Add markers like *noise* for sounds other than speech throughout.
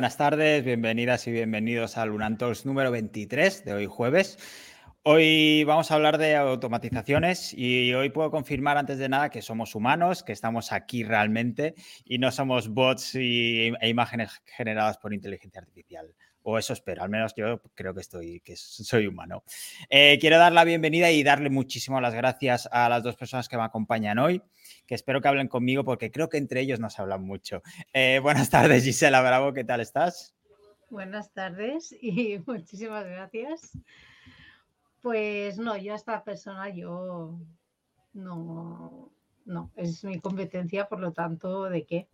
buenas tardes, bienvenidas y bienvenidos al Unantos número 23 de hoy jueves. Hoy vamos a hablar de automatizaciones y hoy puedo confirmar antes de nada que somos humanos, que estamos aquí realmente y no somos bots y, e imágenes generadas por inteligencia artificial. O eso espero, al menos yo creo que estoy, que soy humano. Eh, quiero dar la bienvenida y darle muchísimas las gracias a las dos personas que me acompañan hoy, que espero que hablen conmigo porque creo que entre ellos nos hablan mucho. Eh, buenas tardes, Gisela Bravo, ¿qué tal estás? Buenas tardes *laughs* y muchísimas gracias. Pues no, yo a esta persona yo no, no, es mi competencia, por lo tanto, ¿de qué?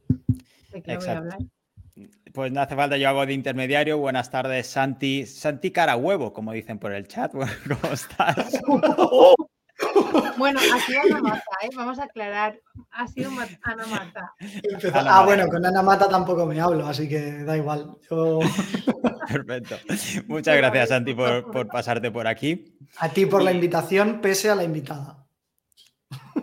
¿De qué voy a hablar? Pues no hace falta, yo hago de intermediario. Buenas tardes, Santi. Santi cara huevo, como dicen por el chat. *laughs* ¿Cómo estás? *laughs* Bueno, ha sido Ana Mata, ¿eh? vamos a aclarar. Ha sido Ana Mata. ah, bueno, con Ana Mata tampoco me hablo, así que da igual. *laughs* Perfecto. Muchas gracias, Santi, por, por, pasarte por aquí. A ti por la invitación, pese a la invitada.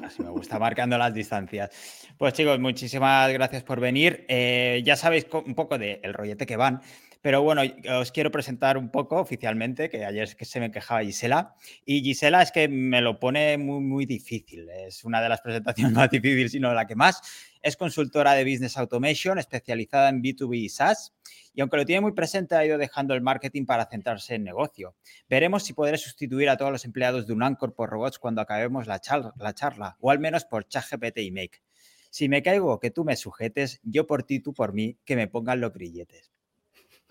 Así me gusta, marcando las distancias. Pues chicos, muchísimas gracias por venir. Eh, ya sabéis un poco del el rollete que van. Pero bueno, os quiero presentar un poco oficialmente, que ayer es que se me quejaba Gisela. Y Gisela es que me lo pone muy, muy difícil. Es una de las presentaciones *laughs* más difíciles, sino la que más. Es consultora de Business Automation, especializada en B2B y SaaS. Y aunque lo tiene muy presente, ha ido dejando el marketing para centrarse en negocio. Veremos si podré sustituir a todos los empleados de un Anchor por robots cuando acabemos la, la charla, o al menos por ChatGPT y Make. Si me caigo, que tú me sujetes, yo por ti, tú por mí, que me pongan los grilletes.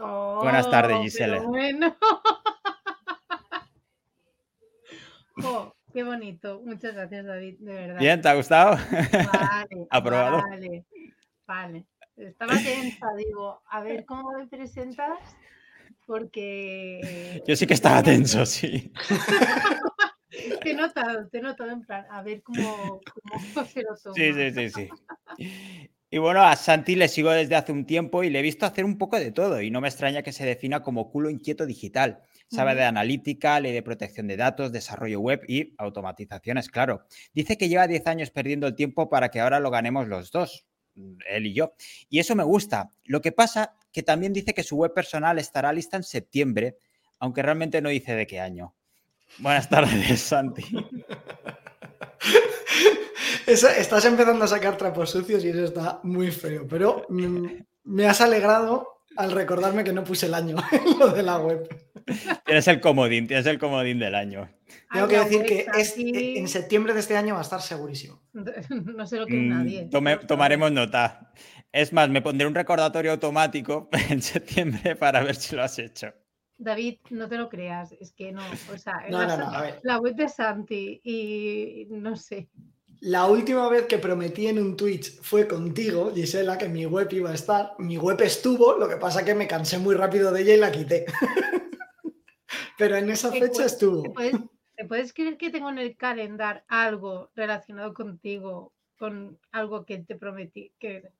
Buenas tardes, oh, Gisela. Bueno. *laughs* oh, qué bonito. Muchas gracias, David, de verdad. Bien, ¿te ha gustado? Vale. *laughs* Aprobado. Vale, vale. Estaba tensa, digo, a ver cómo me presentas, porque. Yo sí que estaba tenso, sí. *laughs* te he notado, te he notado en plan, a ver cómo, cómo se lo toma. Sí, sí, sí, sí. Y bueno, a Santi le sigo desde hace un tiempo y le he visto hacer un poco de todo y no me extraña que se defina como culo inquieto digital. Sabe de analítica, ley de protección de datos, desarrollo web y automatizaciones, claro. Dice que lleva 10 años perdiendo el tiempo para que ahora lo ganemos los dos, él y yo. Y eso me gusta. Lo que pasa que también dice que su web personal estará lista en septiembre, aunque realmente no dice de qué año. Buenas tardes, Santi. *laughs* estás empezando a sacar trapos sucios y eso está muy feo, pero mm, me has alegrado al recordarme que no puse el año *laughs* en lo de la web. Tienes el comodín, tienes el comodín del año. Tengo que decir que e, en septiembre de este año va a estar segurísimo. *laughs* No sé lo que es nadie. Mm, tomaremos nota. Es más, me pondré un recordatorio automático *laughs* en septiembre para ver si lo has hecho. David, no te lo creas, es que no, o sea, la, web de Santi y no sé. La última vez que prometí en un Twitch fue contigo, Gisela, que mi web iba a estar. Mi web estuvo, lo que pasa que me cansé muy rápido de ella y la quité. *laughs* Pero en esa fecha estuvo. ¿te puedes, creer que tengo en el calendar algo relacionado contigo, con algo que te prometí, que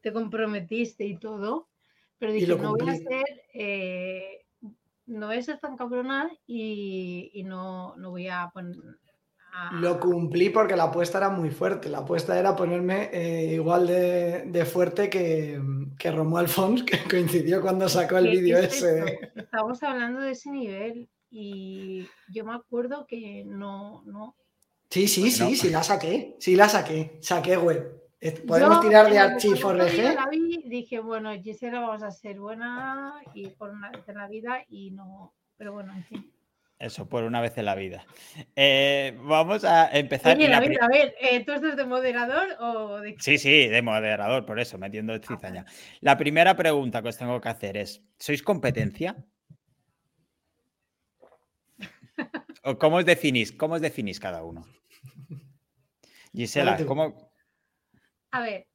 te comprometiste y todo? Pero dije, no voy a ser eh, no voy a ser tan cabrona y, no, voy a poner... Lo cumplí porque la apuesta era muy fuerte. La apuesta era ponerme eh, igual de, fuerte que, que Romuald Fons, *laughs* que coincidió cuando sacó el vídeo ese. Estamos hablando de ese nivel y yo me acuerdo que no, no. Sí, sí, sí, sí la saqué. Sí la saqué. Saqué web. Podemos tirar de Archie Dije, bueno, Gisela, vamos a ser buena y por una vez en la vida y no. Pero bueno, en fin. Eso, por una vez en la vida. Eh, vamos a empezar. Oye, David, a ver, eh, ¿tú estás de moderador o de.? Sí, sí, de moderador, por eso, metiendo ah, cizaña. La primera pregunta que os tengo que hacer es: ¿sois competencia? ¿O cómo os definís? ¿Cómo os definís cada uno? Gisela, ¿cómo, a ver.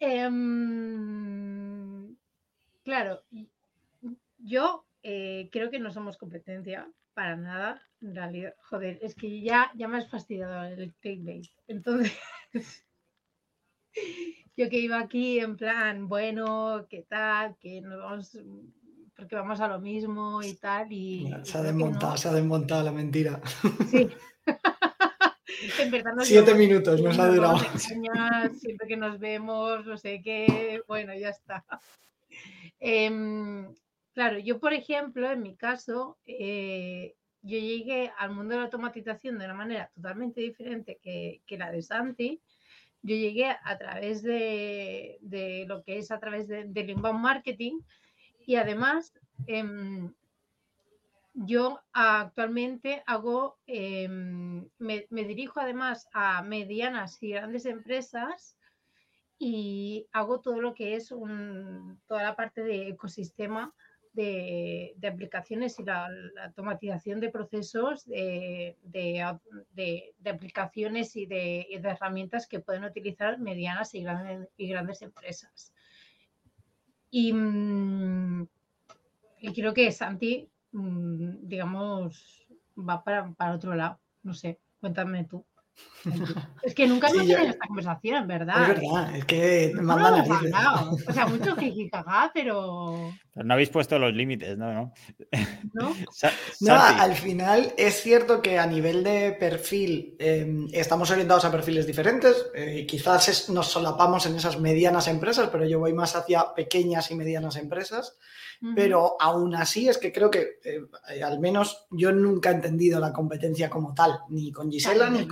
Em, claro, yo eh, creo que no somos competencia para nada. En realidad, joder, es que ya, ya me has fastidiado el clickbait. Entonces, *laughs* yo que iba aquí en plan, bueno, ¿qué tal? Que nos vamos, porque vamos a lo mismo y tal. Y, se ha desmontado, se ha desmontado la mentira. Sí. *laughs* Siete minutos nos ha durado. siempre que nos vemos, no sé qué, bueno, ya está. Em, claro, yo, por ejemplo, en mi caso, eh, yo llegué al mundo de la automatización de una manera totalmente diferente que, la de Santi. Yo llegué a través de, lo que es a través del de inbound marketing y además em, yo actualmente hago, em, me, dirijo además a medianas y grandes empresas y hago todo lo que es toda la parte de ecosistema de, aplicaciones y la, automatización de procesos de, aplicaciones y, de, herramientas que pueden utilizar medianas y grandes, empresas. Mm, y, creo que Santi, mm, digamos, va para, para otro lado. No sé, cuéntame tú. Es que nunca hemos tenido esta conversación, ¿verdad? Es verdad, es que me mandan no, O sea, mucho *laughs* jijijaja, pero... pero... no habéis puesto los límites, ¿no? No, ¿No? *laughs* al final es cierto que a nivel de perfil em, estamos orientados a perfiles diferentes. Eh, quizás nos solapamos en esas medianas empresas, pero yo voy más hacia pequeñas y medianas empresas. Pero aún así es que creo que eh, al menos yo nunca he entendido la competencia como tal, ni con Gisela ni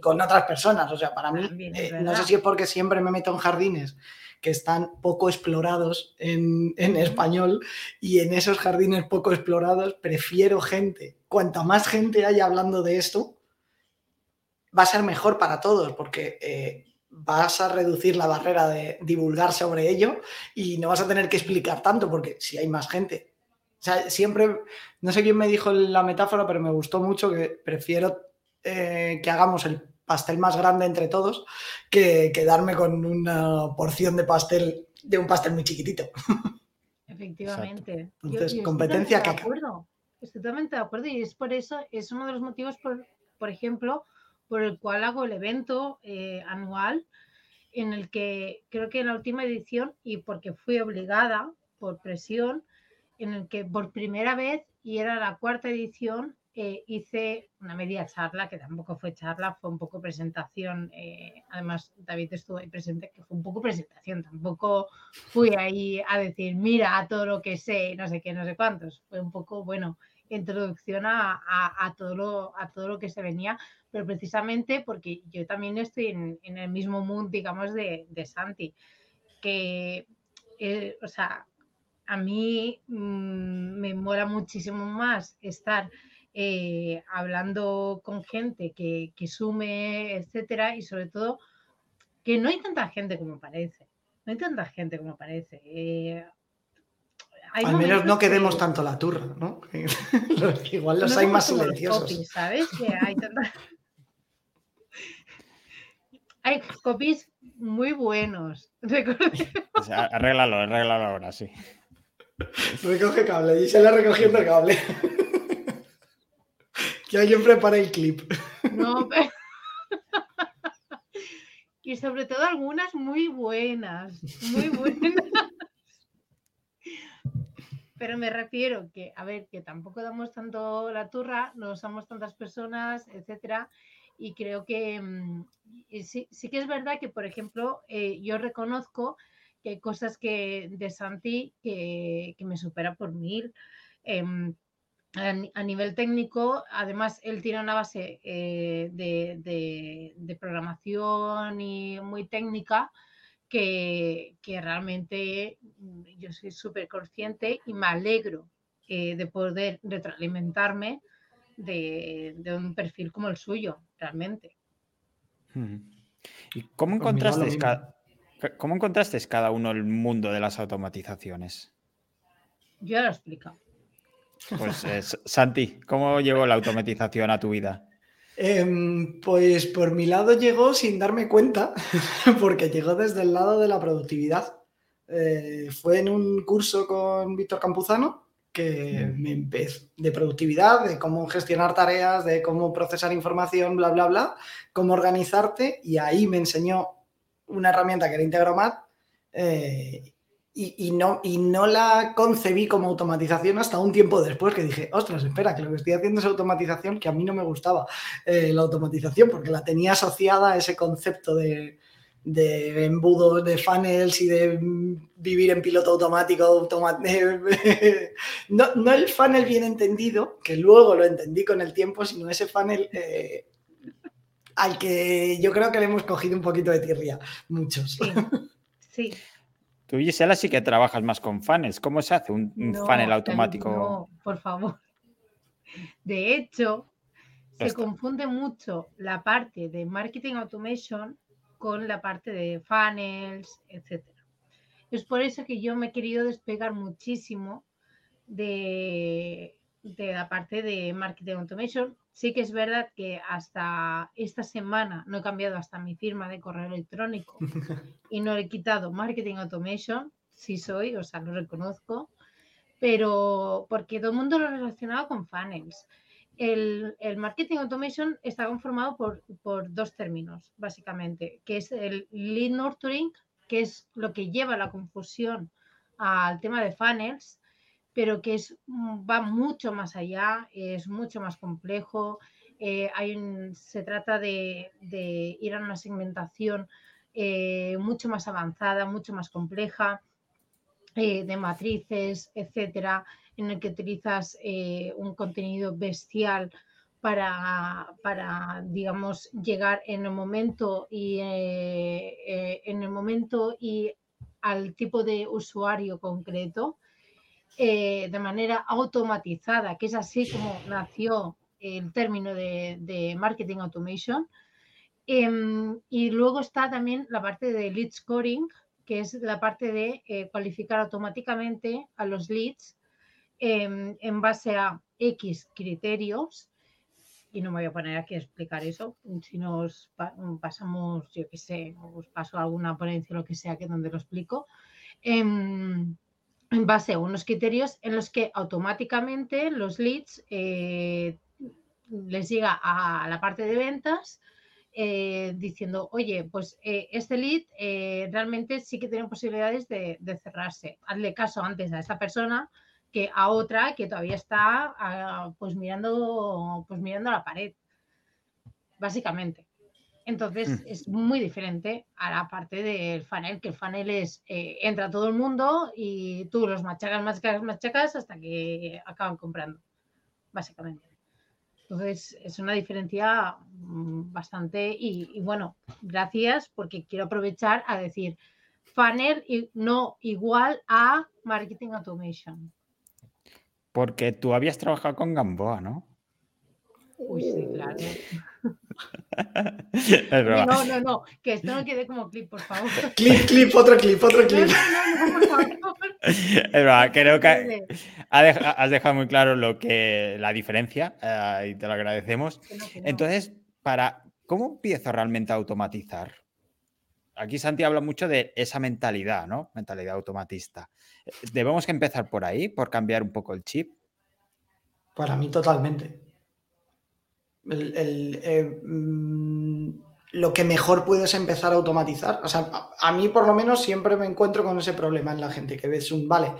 con, otras personas. O sea, para mí, eh, no sé si es porque siempre me meto en jardines que están poco explorados en, español y en esos jardines poco explorados prefiero gente. Cuanta más gente haya hablando de esto, va a ser mejor para todos porque eh, vas a reducir la barrera de divulgar sobre ello y no vas a tener que explicar tanto porque si hay más gente. O sea, siempre, no sé quién me dijo la metáfora, pero me gustó mucho que prefiero eh, que hagamos el pastel más grande entre todos que quedarme con una porción de pastel, de un pastel muy chiquitito. Efectivamente. Entonces, competencia que Estoy totalmente de acuerdo y es por eso, es uno de los motivos, por, por ejemplo, por el cual hago el evento eh, anual en el que creo que en la última edición y porque fui obligada por presión, en el que por primera vez, y era la cuarta edición, eh, hice una media charla, que tampoco fue charla, fue un poco presentación. Eh, además, David estuvo ahí presente, que fue un poco presentación. Tampoco fui ahí a decir, mira, a todo lo que sé, no sé qué, no sé cuántos. Fue un poco, bueno, introducción a, todo, lo, a todo lo que se venía, pero precisamente porque yo también estoy en, el mismo mundo, digamos, de, Santi, que, eh, o sea, a mí mm, me mola muchísimo más estar eh, hablando con gente que, que, sume, etcétera, y sobre todo que no hay tanta gente como parece. No hay tanta gente como parece. Eh, al menos no quedemos tanto la turra, ¿no? *laughs* Igual los hay más silenciosos. ¿Sabes? Que hay *laughs* hay copies muy buenos. *laughs* arréglalo, arréglalo ahora, sí. Recoge cable, y se la recogiendo cable. que alguien prepare el clip. No, pero... y sobre todo algunas muy buenas, muy buenas. Pero me refiero que, a ver, que tampoco damos tanto la turra, no somos tantas personas, etcétera. Y creo que mm, sí, que es verdad que, por ejemplo, eh, yo reconozco que hay cosas que de Santi que, me supera por mil. Em, a, nivel técnico, además, él tiene una base eh, de, de, programación y muy técnica que, realmente mm, yo soy súper consciente y me alegro eh, de poder retroalimentarme de, un perfil como el suyo, realmente. ¿Y cómo pues encontraste, cada, cómo encontraste cada uno el mundo de las automatizaciones? Yo ya lo he explicado. Pues eh, Santi, ¿cómo llegó la automatización a tu vida? Em, pues por mi lado llegó sin darme cuenta, *laughs* porque llegó desde el lado de la productividad. Eh, fue en un curso con Víctor Campuzano que me empezó de productividad, de cómo gestionar tareas, de cómo procesar información, bla, bla, bla, cómo organizarte, y ahí me enseñó una herramienta que era Integromat eh, y, no, y no la concebí como automatización hasta un tiempo después que dije, ostras, espera, que lo que estoy haciendo es automatización, que a mí no me gustaba eh, la automatización porque la tenía asociada a ese concepto de, de embudos, de funnels y de vivir en piloto automático. *laughs* no, no, el funnel bien entendido, que luego lo entendí con el tiempo, sino ese funnel eh, al que yo creo que le hemos cogido un poquito de tirria, muchos. Sí. Tú, Gisela, sí que trabajas más con funnels. ¿Cómo se hace un, funnel automático? No, por favor. *laughs* De hecho, se confunde mucho la parte de marketing automation con la parte de funnels, etc. Es por eso que yo me he querido despegar muchísimo de, de la parte de marketing automation. Sí que es verdad que hasta esta semana no he cambiado hasta mi firma de correo electrónico *laughs* y no he quitado marketing automation. Sí soy, o sea, lo reconozco, pero porque todo el mundo lo ha relacionado con funnels el, marketing automation está conformado por, dos términos, básicamente, que es el lead nurturing, que es lo que lleva la confusión al tema de funnels, pero que es, va mucho más allá, es mucho más complejo. Eh, hay se trata de, ir a una segmentación eh, mucho más avanzada, mucho más compleja, eh, de matrices, etcétera en el que utilizas un contenido bestial para, para, digamos, llegar en el momento y en el momento y al tipo de usuario concreto de manera automatizada, que es así como nació el término de, marketing automation. Em, y luego está también la parte de lead scoring, que es la parte de cualificar automáticamente a los leads en, base a X criterios, y no me voy a poner aquí a explicar eso, si nos pasamos, yo qué sé, os paso alguna ponencia o lo que sea, que donde lo explico, en, base a unos criterios en los que automáticamente los leads eh, les llega a la parte de ventas eh, diciendo, oye, pues eh, este lead realmente sí que tiene posibilidades de, de, cerrarse. Hazle caso antes a esta persona que a otra que todavía está ah, pues mirando pues mirando la pared básicamente entonces mm. es muy diferente a la parte del funnel que el funnel es eh, entra todo el mundo y tú los machacas machacas machacas hasta que acaban comprando básicamente entonces es una diferencia mm, bastante y, y bueno gracias porque quiero aprovechar a decir funnel y no igual a marketing automation porque tú habías trabajado con Gamboa, ¿no? Uy, sí, claro. *laughs* no, no, no, que esto no quede como clip, por favor. *laughs* clip, clip, otro clip, otro clip. No, no, no, por favor. *laughs* Es verdad, creo que has dejado muy claro lo que la diferencia eh, y te lo agradecemos. Entonces, para ¿cómo empiezo realmente a automatizar? Aquí Santi habla mucho de esa mentalidad, ¿no? Mentalidad automatista. ¿Debemos que empezar por ahí, por cambiar un poco el chip? Para mí totalmente. Eh, mm, lo que mejor puedes empezar a automatizar. O sea, a, mí por lo menos siempre me encuentro con ese problema en la gente, que ves un, vale,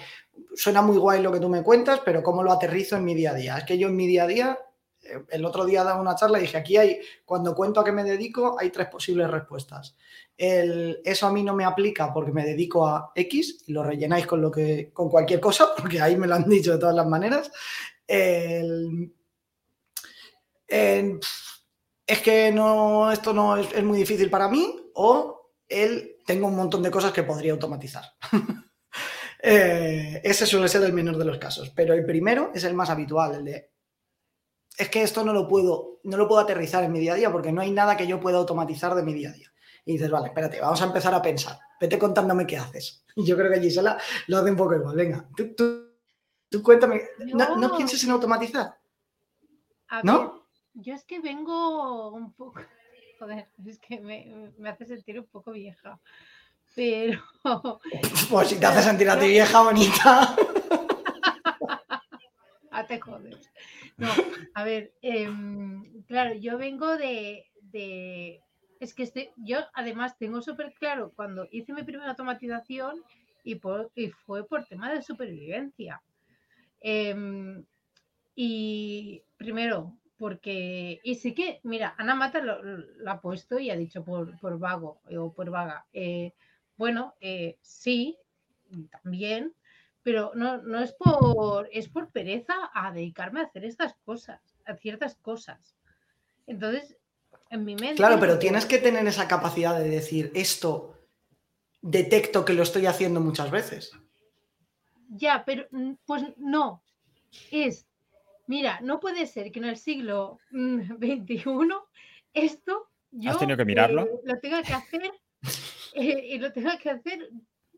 suena muy guay lo que tú me cuentas, pero ¿cómo lo aterrizo en mi día a día? Es que yo en mi día a día, eh, el otro día daba una charla y dije, aquí hay, cuando cuento a qué me dedico, hay tres posibles respuestas eso a mí no me aplica porque me dedico a X y lo rellenáis con, lo que, con cualquier cosa, *laughs* porque ahí me lo han dicho de todas las maneras. Es que no, esto no es, muy difícil para mí o el tengo un montón de cosas que podría automatizar. *laughs* Eh, ese suele ser el menor de los casos, pero el primero es el más habitual, el de es que esto no lo puedo, no lo puedo aterrizar en mi día a día porque no hay nada que yo pueda automatizar de mi día a día y dices, vale, espérate, vamos a empezar a pensar. Vete contándome qué haces. Y *laughs* yo creo que Gisela lo hace un poco igual. Venga, tú, tú, cuéntame. No, pienses en automatizar. ¿No? Yo es que vengo un poco. *laughs* Joder, es que me, me hace sentir un poco vieja. Pero. *laughs* Pues si te hace sentir a ti *laughs* vieja, bonita. a te jodes. No, a ver, em, claro, yo vengo de, es que este, yo además tengo súper claro cuando hice mi primera automatización y, fue por tema de supervivencia. Em, y primero, porque, y sí que, mira, Ana Mata lo, ha puesto y ha dicho por, por vago o por vaga. Eh, bueno, eh, sí, también, pero no, no es por, es por pereza a dedicarme a hacer estas cosas, a ciertas cosas. Entonces, en mi mente... Claro, pero tienes que tener esa capacidad de decir, esto detecto que lo estoy haciendo muchas veces. Ya, pero mm, pues no. Es, mira, no puede ser que en el siglo XXI mm, *laughs* esto yo ¿Has tenido que mirarlo? Eh, lo tenga que *laughs* hacer eh, y lo tenga que hacer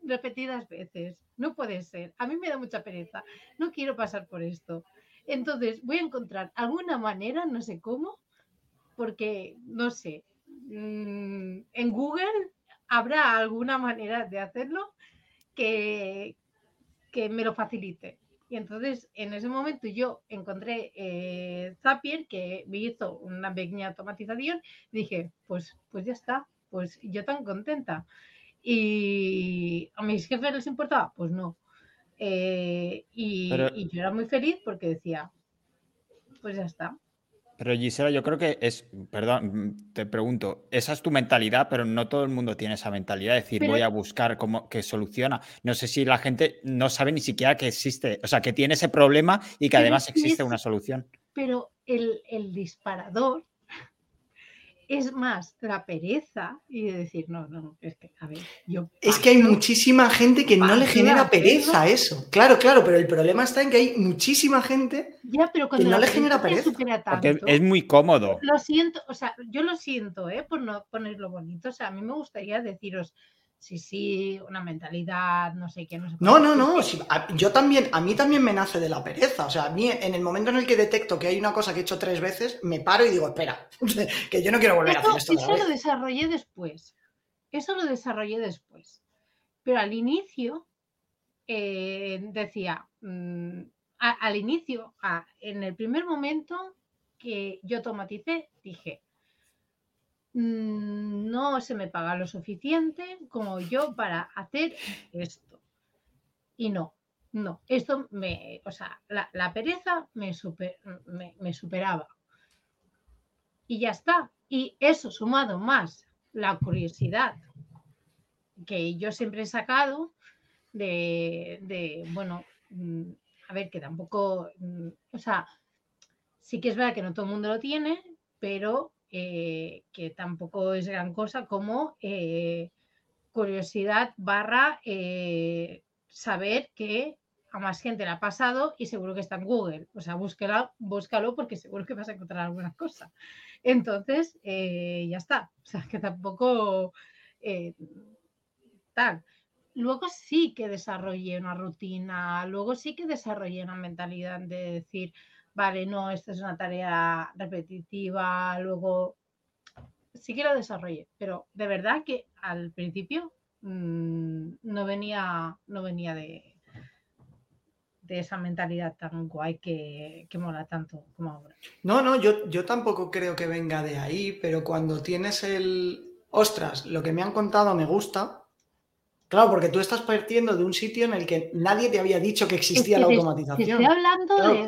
repetidas veces. No puede ser. A mí me da mucha pereza. No quiero pasar por esto. Entonces voy a encontrar alguna manera, no sé cómo, porque no sé. Mm, en Google habrá alguna manera de hacerlo que, que me lo facilite. Y entonces en ese momento yo encontré eh, Zapier que me hizo una pequeña automatización y dije, pues, pues ya está, pues yo tan contenta. Y a mis jefes les importaba, pues no. Eh, y, y yo era muy feliz porque decía, pues ya está. Pero Gisela, yo creo que es, perdón, te pregunto, esa es tu mentalidad, pero no todo el mundo tiene esa mentalidad de decir voy a buscar cómo que soluciona. No sé si la gente no sabe ni siquiera que existe, o sea, que tiene ese problema y que además existe una solución. Pero el, el disparador es más la pereza y de decir, no, no, es que, a ver, yo. Es que hay muchísima gente que no le genera pereza eso. Claro, claro, pero el problema está en que hay muchísima gente que no le genera pereza. Porque es muy cómodo. Lo siento, o sea, yo lo siento, ¿eh? Por no ponerlo bonito. O sea, a mí me gustaría deciros, sí, sí, una mentalidad, no sé qué, no sé. No, no, no, yo también, a mí también me nace de la pereza, o sea, a mí en el momento en el que detecto que hay una cosa que he hecho tres veces, me paro y digo, espera, *laughs* que yo no quiero volver a hacer esto. Eso lo desarrollé después, eso lo desarrollé después, pero al inicio eh, decía, mm, al inicio, en el primer momento que yo automaticé, dije, no se me paga lo suficiente como yo para hacer esto. Y no, no, esto me, o sea, la, pereza me, me, superaba. Y ya está. Y eso sumado más la curiosidad que yo siempre he sacado de, de bueno, mm, a ver, que tampoco, mm, o sea, sí que es verdad que no todo el mundo lo tiene, pero eh, que tampoco es gran cosa, como eh, curiosidad barra eh, saber que a más gente le ha pasado y seguro que está en Google. O sea, búsquelo, búscalo porque seguro que vas a encontrar alguna cosa. Entonces, ya está. O sea, que tampoco tal. Luego sí que desarrollé una rutina, luego sí que desarrollé una mentalidad de decir, vale, no, esta es una tarea repetitiva, luego sí que lo desarrollé, pero de verdad que al principio mm, no venía, no venía de, de esa mentalidad tan guay que, que, mola tanto como ahora. No, no, yo, yo tampoco creo que venga de ahí, pero cuando tienes el, ostras, lo que me han contado me gusta, Claro, porque tú estás partiendo de un sitio en el que nadie te había dicho que existía la automatización. estoy hablando de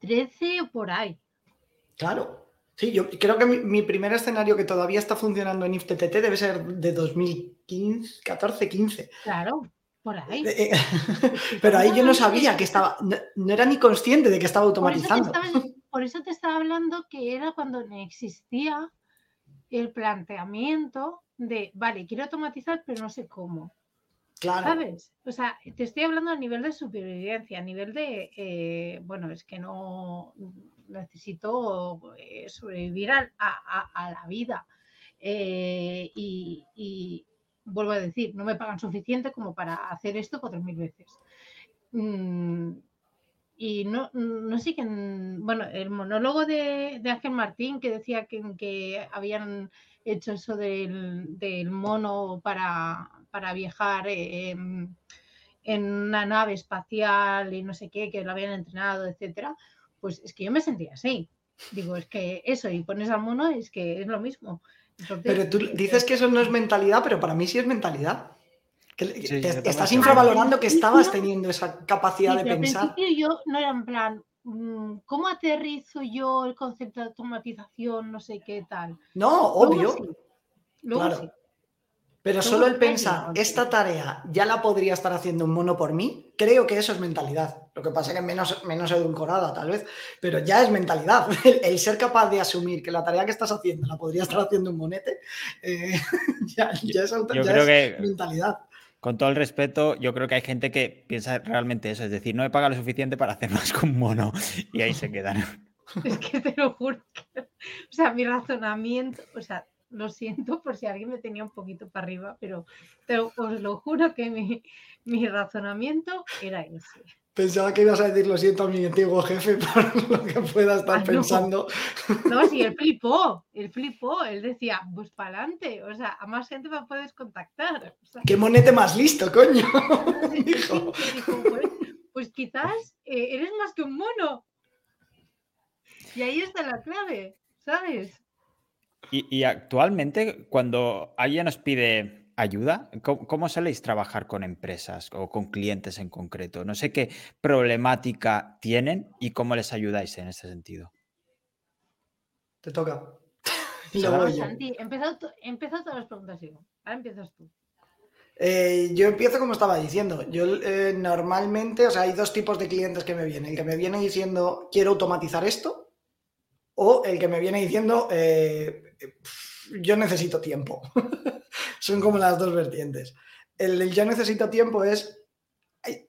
2013 o por ahí. Claro. Sí, yo creo que mi, primer escenario que todavía está funcionando en IFTTT debe ser de 2015, 14, 15. Claro, por ahí. Eh, *laughs* pero ahí yo no sabía que estaba, no, era ni consciente de que estaba automatizando. por eso te estaba hablando que era cuando existía el planteamiento de, vale, quiero automatizar, pero no sé cómo. Claro. ¿Sabes? O sea, te estoy hablando a nivel de supervivencia, a nivel de, eh, bueno, es que no necesito eh, sobrevivir a, la vida. Eh, y, vuelvo a decir, no me pagan suficiente como para hacer esto cuatro mil veces. Mm, y no, no sé quién, bueno, el monólogo de, de Ángel Martín que decía que, que habían hecho eso del, mono para, para viajar en, una nave espacial y no sé qué, que lo habían entrenado, etcétera, pues es que yo me sentía así. Digo, es que eso, y pones al mono, es que es lo mismo. pero tú dices que eso no es mentalidad, pero para mí sí es mentalidad. estás infravalorando que estabas teniendo esa capacidad de pensar. Al principio yo no era en plan, ¿cómo aterrizo yo el concepto de automatización? No sé qué tal. No, obvio. claro. Pero solo el pensar, esta tarea ya la podría estar haciendo un mono por mí, creo que eso es mentalidad. Lo que pasa es que es menos, menos edulcorada, tal vez, pero ya es mentalidad. *laughs* El, ser capaz de asumir que la tarea que estás haciendo la podría estar haciendo un monete, eh, *laughs* ya, es, mentalidad. Con todo el respeto, yo creo que hay gente que piensa realmente eso, es decir, no he pagado lo suficiente para hacer *laughs* más con mono y ahí se quedan. *laughs* Es que te lo juro. o sea, mi razonamiento, o sea, lo siento por si alguien me tenía un poquito para arriba, pero, os lo juro que mi, mi, razonamiento era ese. Pensaba que ibas a decir lo siento a mi antiguo jefe *laughs* por lo que pueda estar ah, pensando. No, sí, *laughs* él flipó, él flipó, él decía, pues para adelante, o sea, a más gente me puedes contactar. ¡Qué monete más listo, coño! *laughs* Pues, pues, quizás eh, eres más que un mono. Y ahí está la clave, ¿sabes? Y, actualmente, cuando alguien nos pide ayuda, ¿cómo, soléis trabajar con empresas o con clientes en concreto? No sé qué problemática tienen y cómo les ayudáis en ese sentido. Te toca. Santi, empieza, todas las preguntas, Ahora empiezas tú. Eh, yo empiezo como estaba diciendo. Yo eh, normalmente, o sea, hay dos tipos de clientes que me vienen. El que me viene diciendo, quiero automatizar esto, o el que me viene diciendo, eh, yo necesito tiempo. *laughs* Son como las dos vertientes. El, yo necesito tiempo es,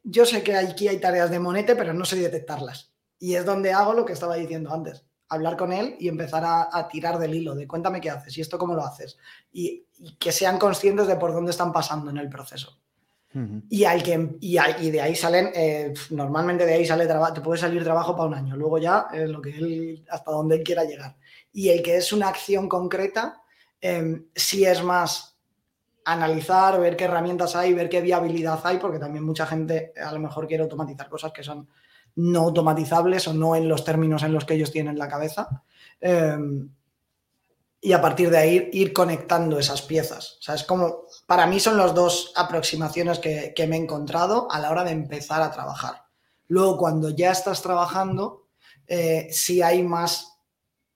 yo sé que aquí hay tareas de monete, pero no sé detectarlas. Y es donde hago lo que estaba diciendo antes, hablar con él y empezar a, tirar del hilo, de cuéntame qué haces y esto cómo lo haces. y que sean conscientes de por dónde están pasando en el proceso y, al que, y, de ahí salen, eh, normalmente de ahí sale trabajo, te puede salir trabajo para un año, luego ya es lo que él, hasta donde él quiera llegar. Y el que es una acción concreta, eh, sí es más analizar, ver qué herramientas hay, ver qué viabilidad hay, porque también mucha gente a lo mejor quiere automatizar cosas que son no automatizables o no en los términos en los que ellos tienen la cabeza. Em, y a partir de ahí ir conectando esas piezas. O sea, es como, para mí son las dos aproximaciones que, me he encontrado a la hora de empezar a trabajar. Luego, cuando ya estás trabajando, eh, sí hay más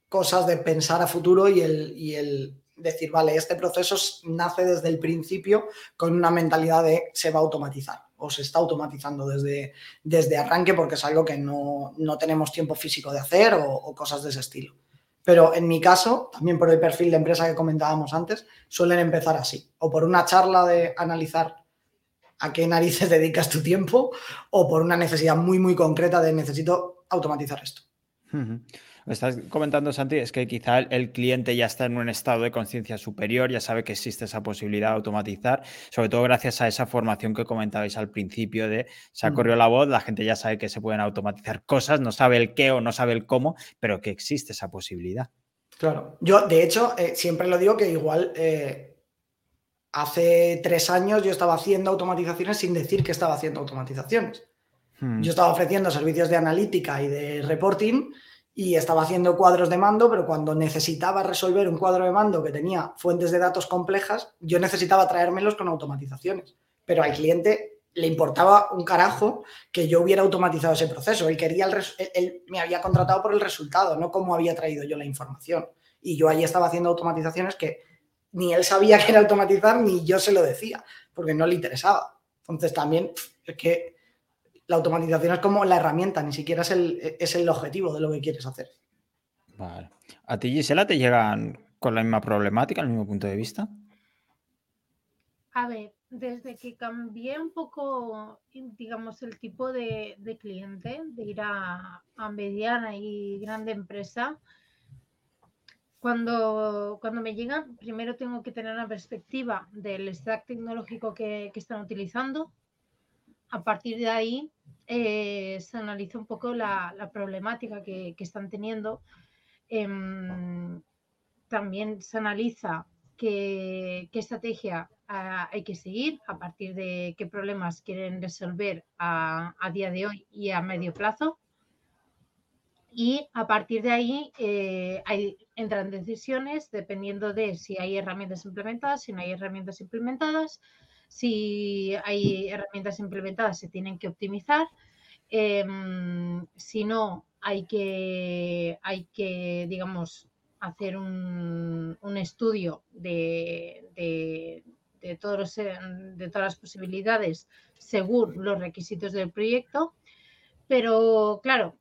cosas de pensar a futuro y el, y el decir, vale, este proceso nace desde el principio con una mentalidad de se va a automatizar o se está automatizando desde, desde arranque porque es algo que no, tenemos tiempo físico de hacer o cosas de ese estilo. Pero en mi caso, también por el perfil de empresa que comentábamos antes, suelen empezar así. O por una charla de analizar a qué narices *laughs* dedicas tu tiempo, o por una necesidad muy, muy concreta de necesito automatizar esto estás comentando, Santi, es que quizá el, cliente ya está en un estado de conciencia superior, ya sabe que existe esa posibilidad de automatizar, sobre todo gracias a esa formación que comentabais al principio de se ha mm. corrido la voz, la gente ya sabe que se pueden automatizar cosas, no sabe el qué o no sabe el cómo, pero que existe esa posibilidad. Claro, yo de hecho eh, siempre lo digo que igual eh, hace tres años yo estaba haciendo automatizaciones sin decir que estaba haciendo automatizaciones. Hmm. Yo estaba ofreciendo servicios de analítica y de reporting y estaba haciendo cuadros de mando, pero cuando necesitaba resolver un cuadro de mando que tenía fuentes de datos complejas, yo necesitaba traérmelos con automatizaciones. Pero al cliente le importaba un carajo que yo hubiera automatizado ese proceso. Él quería el él me había contratado por el resultado, no cómo había traído yo la información. Y yo ahí estaba haciendo automatizaciones que ni él sabía *laughs* que era automatizar ni yo se lo decía, porque no le interesaba. Entonces también es que la automatización es como la herramienta, ni siquiera es el, es el objetivo de lo que quieres hacer. Vale. ¿A ti, Gisela, te llegan con la misma problemática, el mismo punto de vista? A ver, desde que cambié un poco, digamos, el tipo de, cliente, de ir a, mediana y grande empresa, cuando, cuando me llegan, primero tengo que tener una perspectiva del stack tecnológico que, que están utilizando. A partir de ahí, eh, se analiza un poco la, problemática que, están teniendo. Em, también se analiza qué, estrategia ah, hay que seguir, a partir de qué problemas quieren resolver a, día de hoy y a medio plazo. Y a partir de ahí eh, entran decisiones dependiendo de si hay herramientas implementadas, si no hay herramientas implementadas, si hay herramientas implementadas, se tienen que optimizar. Em, si no, hay que, hay que digamos, hacer un, estudio de, todos de todas las posibilidades según los requisitos del proyecto. Pero claro,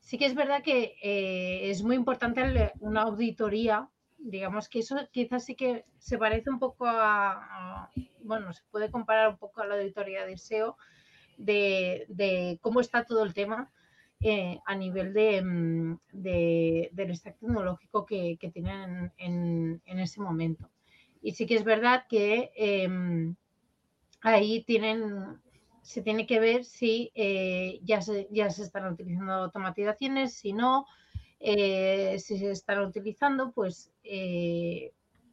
sí que es verdad que eh, es muy importante una auditoría. Digamos que eso quizás sí que se parece un poco a, bueno, se puede comparar un poco a la auditoría de SEO de cómo está todo el tema eh, a nivel mm, de, del stack tecnológico que, tienen en, ese momento. Y sí que es verdad que em, ahí tienen, se tiene que ver si eh, ya, se, ya se están utilizando automatizaciones, si no, eh, si se están utilizando, pues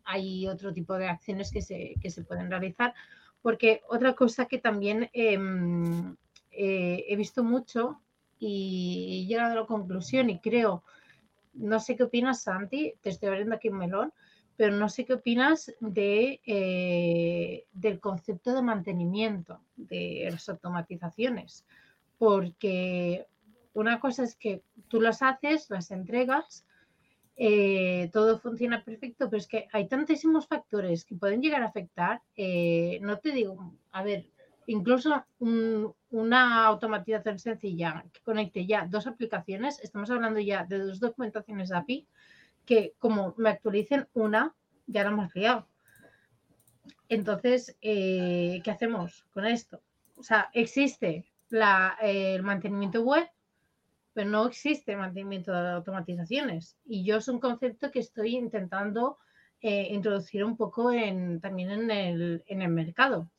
hay otro tipo de acciones que se, que se pueden realizar. Porque otra cosa que también em, he visto mucho y he llegado a la conclusión y creo, no sé qué opinas Santi, te estoy abriendo aquí un melón, pero no sé qué opinas de, eh, del concepto de mantenimiento de las automatizaciones, porque una cosa es que tú las haces, las entregas, eh, todo funciona perfecto, pero es que hay tantísimos factores que pueden llegar a afectar. Eh, no te digo, a ver, incluso una automatización sencilla que conecte ya dos aplicaciones, estamos hablando ya de dos documentaciones API, que como me actualicen una, ya la hemos liado. Entonces, eh, ¿qué hacemos con esto? O sea, existe el mantenimiento web, pero no existe mantenimiento de automatizaciones. Y yo es un concepto que estoy intentando eh, introducir un poco también en el, en el mercado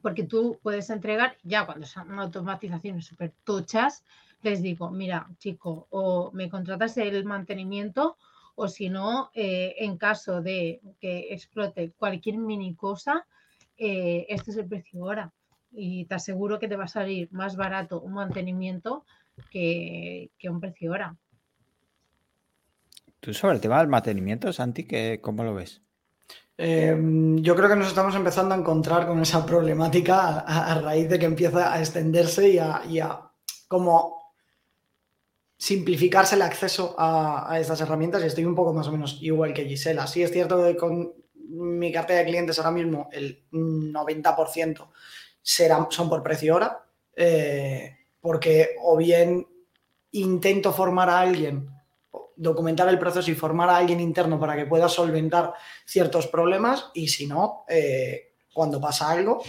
porque tú puedes entregar, ya cuando son automatizaciones súper tochas, les digo, mira, chico, o me contratas el mantenimiento, o si no, eh, en caso de que explote cualquier mini cosa, eh, este es el precio ahora. Y te aseguro que te va a salir más barato un mantenimiento que, un precio ahora. Tú sobre el tema del mantenimiento, Santi, ¿cómo lo ves? Em, yo creo que nos estamos empezando a encontrar con esa problemática a, raíz de que empieza a extenderse y a, como simplificarse el acceso a, estas herramientas y estoy un poco más o menos igual que Gisela. Sí es cierto que con mi cartera de clientes ahora mismo el 90% serán, son por precio hora, eh, porque o bien intento formar a alguien documentar el proceso y formar a alguien interno para que pueda solventar ciertos problemas y si no, eh, cuando pasa algo,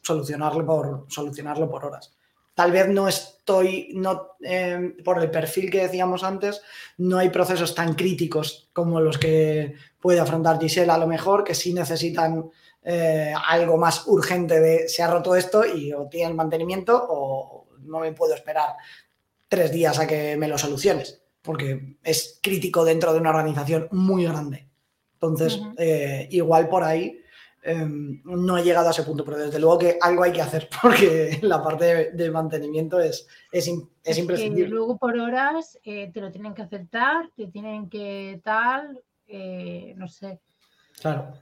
solucionarlo por, solucionarlo por horas. Tal vez no estoy, no, eh, por el perfil que decíamos antes, no hay procesos tan críticos como los que puede afrontar Gisela a lo mejor, que sí necesitan eh, algo más urgente de se ha roto esto y o tiene el mantenimiento o no me puedo esperar tres días a que me lo soluciones porque es crítico dentro de una organización muy grande. Entonces, eh, igual por ahí em, no he llegado a ese punto, pero desde luego que algo hay que hacer *laughs* porque la parte de, mantenimiento es, es, imprescindible. Y luego por horas eh, te lo tienen que aceptar, te tienen que tal, eh, no sé. Claro.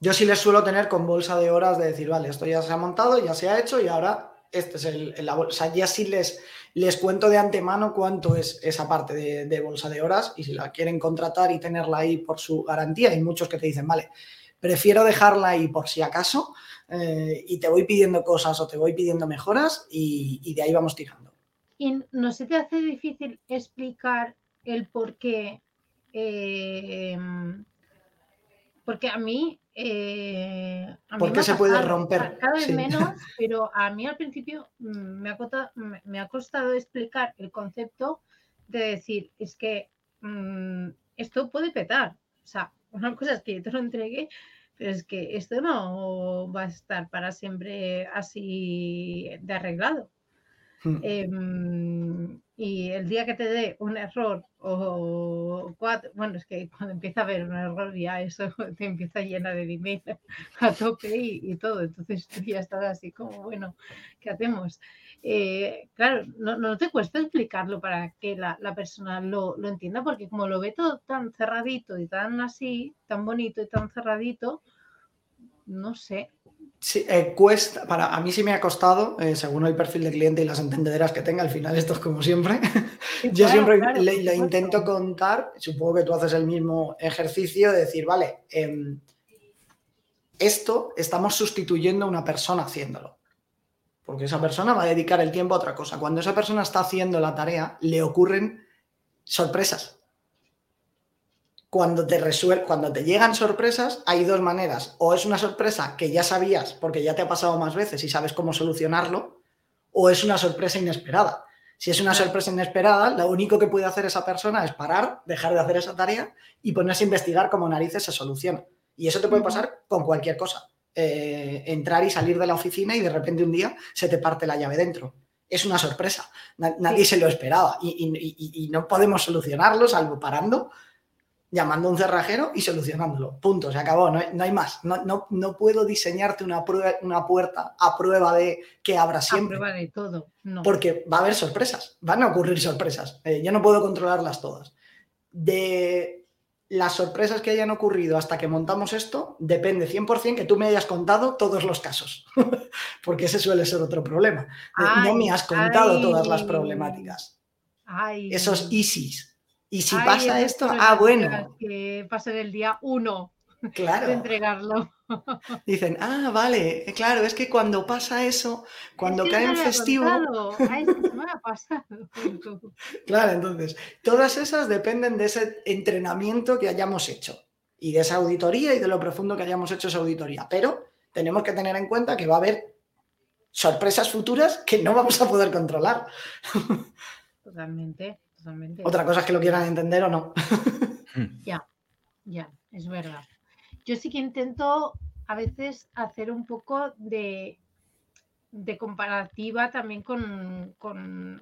Yo sí les suelo tener con bolsa de horas de decir, vale, esto ya se ha montado, ya se ha hecho y ahora este es el, la bolsa. Ya sí les, les cuento de antemano cuánto es esa parte de, bolsa de horas y si la quieren contratar y tenerla ahí por su garantía. Hay muchos que te dicen, vale, prefiero dejarla ahí por si acaso eh, y te voy pidiendo cosas o te voy pidiendo mejoras y, de ahí vamos tirando. ¿Y no se te hace difícil explicar el por qué? Eh, porque a mí eh, ¿Por qué se puede romper? Cada vez menos, *laughs* pero a mí al principio mm, me ha, costado, me ha costado explicar el concepto de decir, es que mm, esto puede petar. O sea, una cosa es que yo te lo entregué, pero es que esto no va a estar para siempre así de arreglado. Hmm. Em, y el día que te dé un error o cuatro, bueno, es que cuando empieza a haber un error ya eso *laughs* te empieza a llenar de email *laughs* a tope y, todo, entonces tú ya estás así como, bueno, ¿qué hacemos? Eh, claro, no, no, te cuesta explicarlo para que la, la persona lo, lo, entienda, porque como lo ve todo tan cerradito y tan así, tan bonito y tan cerradito, no sé, Sí, eh, cuesta, para, a mí sí me ha costado, eh, según el perfil de cliente y las entendederas que tenga, al final esto es como siempre. *laughs* Yo siempre le, intento contar, supongo que tú haces el mismo ejercicio de decir, vale, em, esto estamos sustituyendo a una persona haciéndolo. Porque esa persona va a dedicar el tiempo a otra cosa. Cuando esa persona está haciendo la tarea, le ocurren sorpresas cuando te resuel cuando te llegan sorpresas, hay dos maneras. O es una sorpresa que ya sabías porque ya te ha pasado más veces y sabes cómo solucionarlo, o es una sorpresa inesperada. Si es una sorpresa inesperada, lo único que puede hacer esa persona es parar, dejar de hacer esa tarea y ponerse a investigar cómo narices se soluciona. Y eso te puede pasar con cualquier cosa. Eh, entrar y salir de la oficina y de repente un día se te parte la llave dentro. Es una sorpresa. Nadie se lo esperaba y, y, no podemos solucionarlo salvo parando llamando a un cerrajero y solucionándolo. Punto, se acabó, no hay, más. No, no, puedo diseñarte una, una puerta a prueba de que abra siempre. A prueba de todo, Porque va a haber sorpresas, van a ocurrir sorpresas. Eh, yo no puedo controlarlas todas. De las sorpresas que hayan ocurrido hasta que montamos esto, depende 100% que tú me hayas contado todos los casos. *laughs* Porque ese suele ser otro problema. no me has contado todas las problemáticas. Esos easies y si pasa esto, ah, bueno. Que pasa el día uno claro. de entregarlo. *laughs* Dicen, ah, vale, claro, es que cuando pasa eso, cuando cae en festivo. *laughs* claro, entonces, todas esas dependen de ese entrenamiento que hayamos hecho y de esa auditoría y de lo profundo que hayamos hecho esa auditoría. Pero tenemos que tener en cuenta que va a haber sorpresas futuras que no vamos a poder controlar. *laughs* Totalmente. Otra cosa es que lo quieran entender o no. *laughs* Ya, ya, es verdad. Yo sí que intento a veces hacer un poco de, de comparativa también con,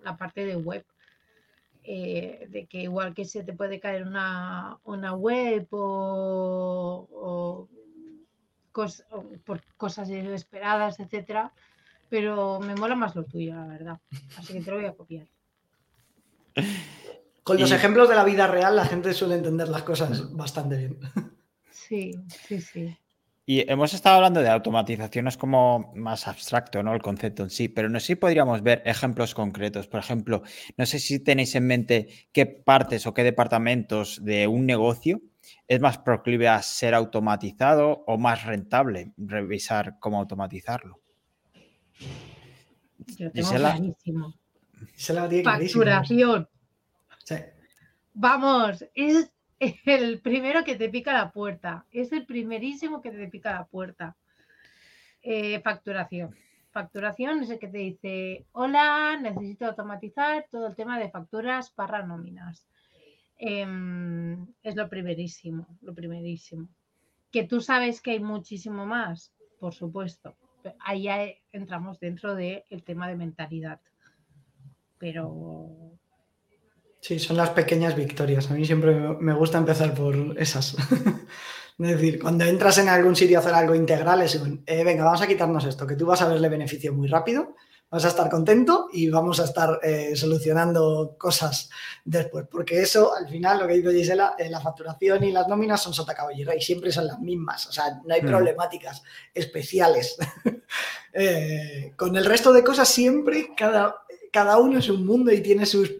la parte de web. Eh, de que igual que se te puede caer una, web o, por cosas inesperadas, etcétera, pero me mola más lo tuyo, la verdad. Así que te lo voy a copiar. Con los ejemplos de la vida real, la gente suele entender las cosas bastante bien. Sí, sí, sí. Y hemos estado hablando de automatizaciones como más abstracto, ¿no? El concepto en sí, pero no sé si podríamos ver ejemplos concretos. Por ejemplo, no sé si tenéis en mente qué partes o qué departamentos de un negocio es más proclive a ser automatizado o más rentable revisar cómo automatizarlo. Yo tengo clarísimo. Facturación. Vamos, es el primero que te pica la puerta. Es el primerísimo que te pica la puerta. Eh, facturación. Facturación es el que te dice, hola, necesito automatizar todo el tema de facturas para nóminas. Em, es lo primerísimo, lo primerísimo. Que tú sabes que hay muchísimo más, por supuesto. Ahí ya entramos dentro del tema de mentalidad pero... Sí, son las pequeñas victorias. A mí siempre me gusta empezar por esas. *laughs* es decir, cuando entras en algún sitio a hacer algo integral, es eh, venga, vamos a quitarnos esto, que tú vas a verle beneficio muy rápido, vas a estar contento y vamos a estar eh, solucionando cosas después. Porque eso, al final, lo que dijo Gisela, eh, la facturación y las nóminas son sota caballo y siempre son las mismas. O sea, no hay mm. problemáticas especiales. *laughs* con el resto de cosas, siempre cada cada uno es un mundo y tiene sus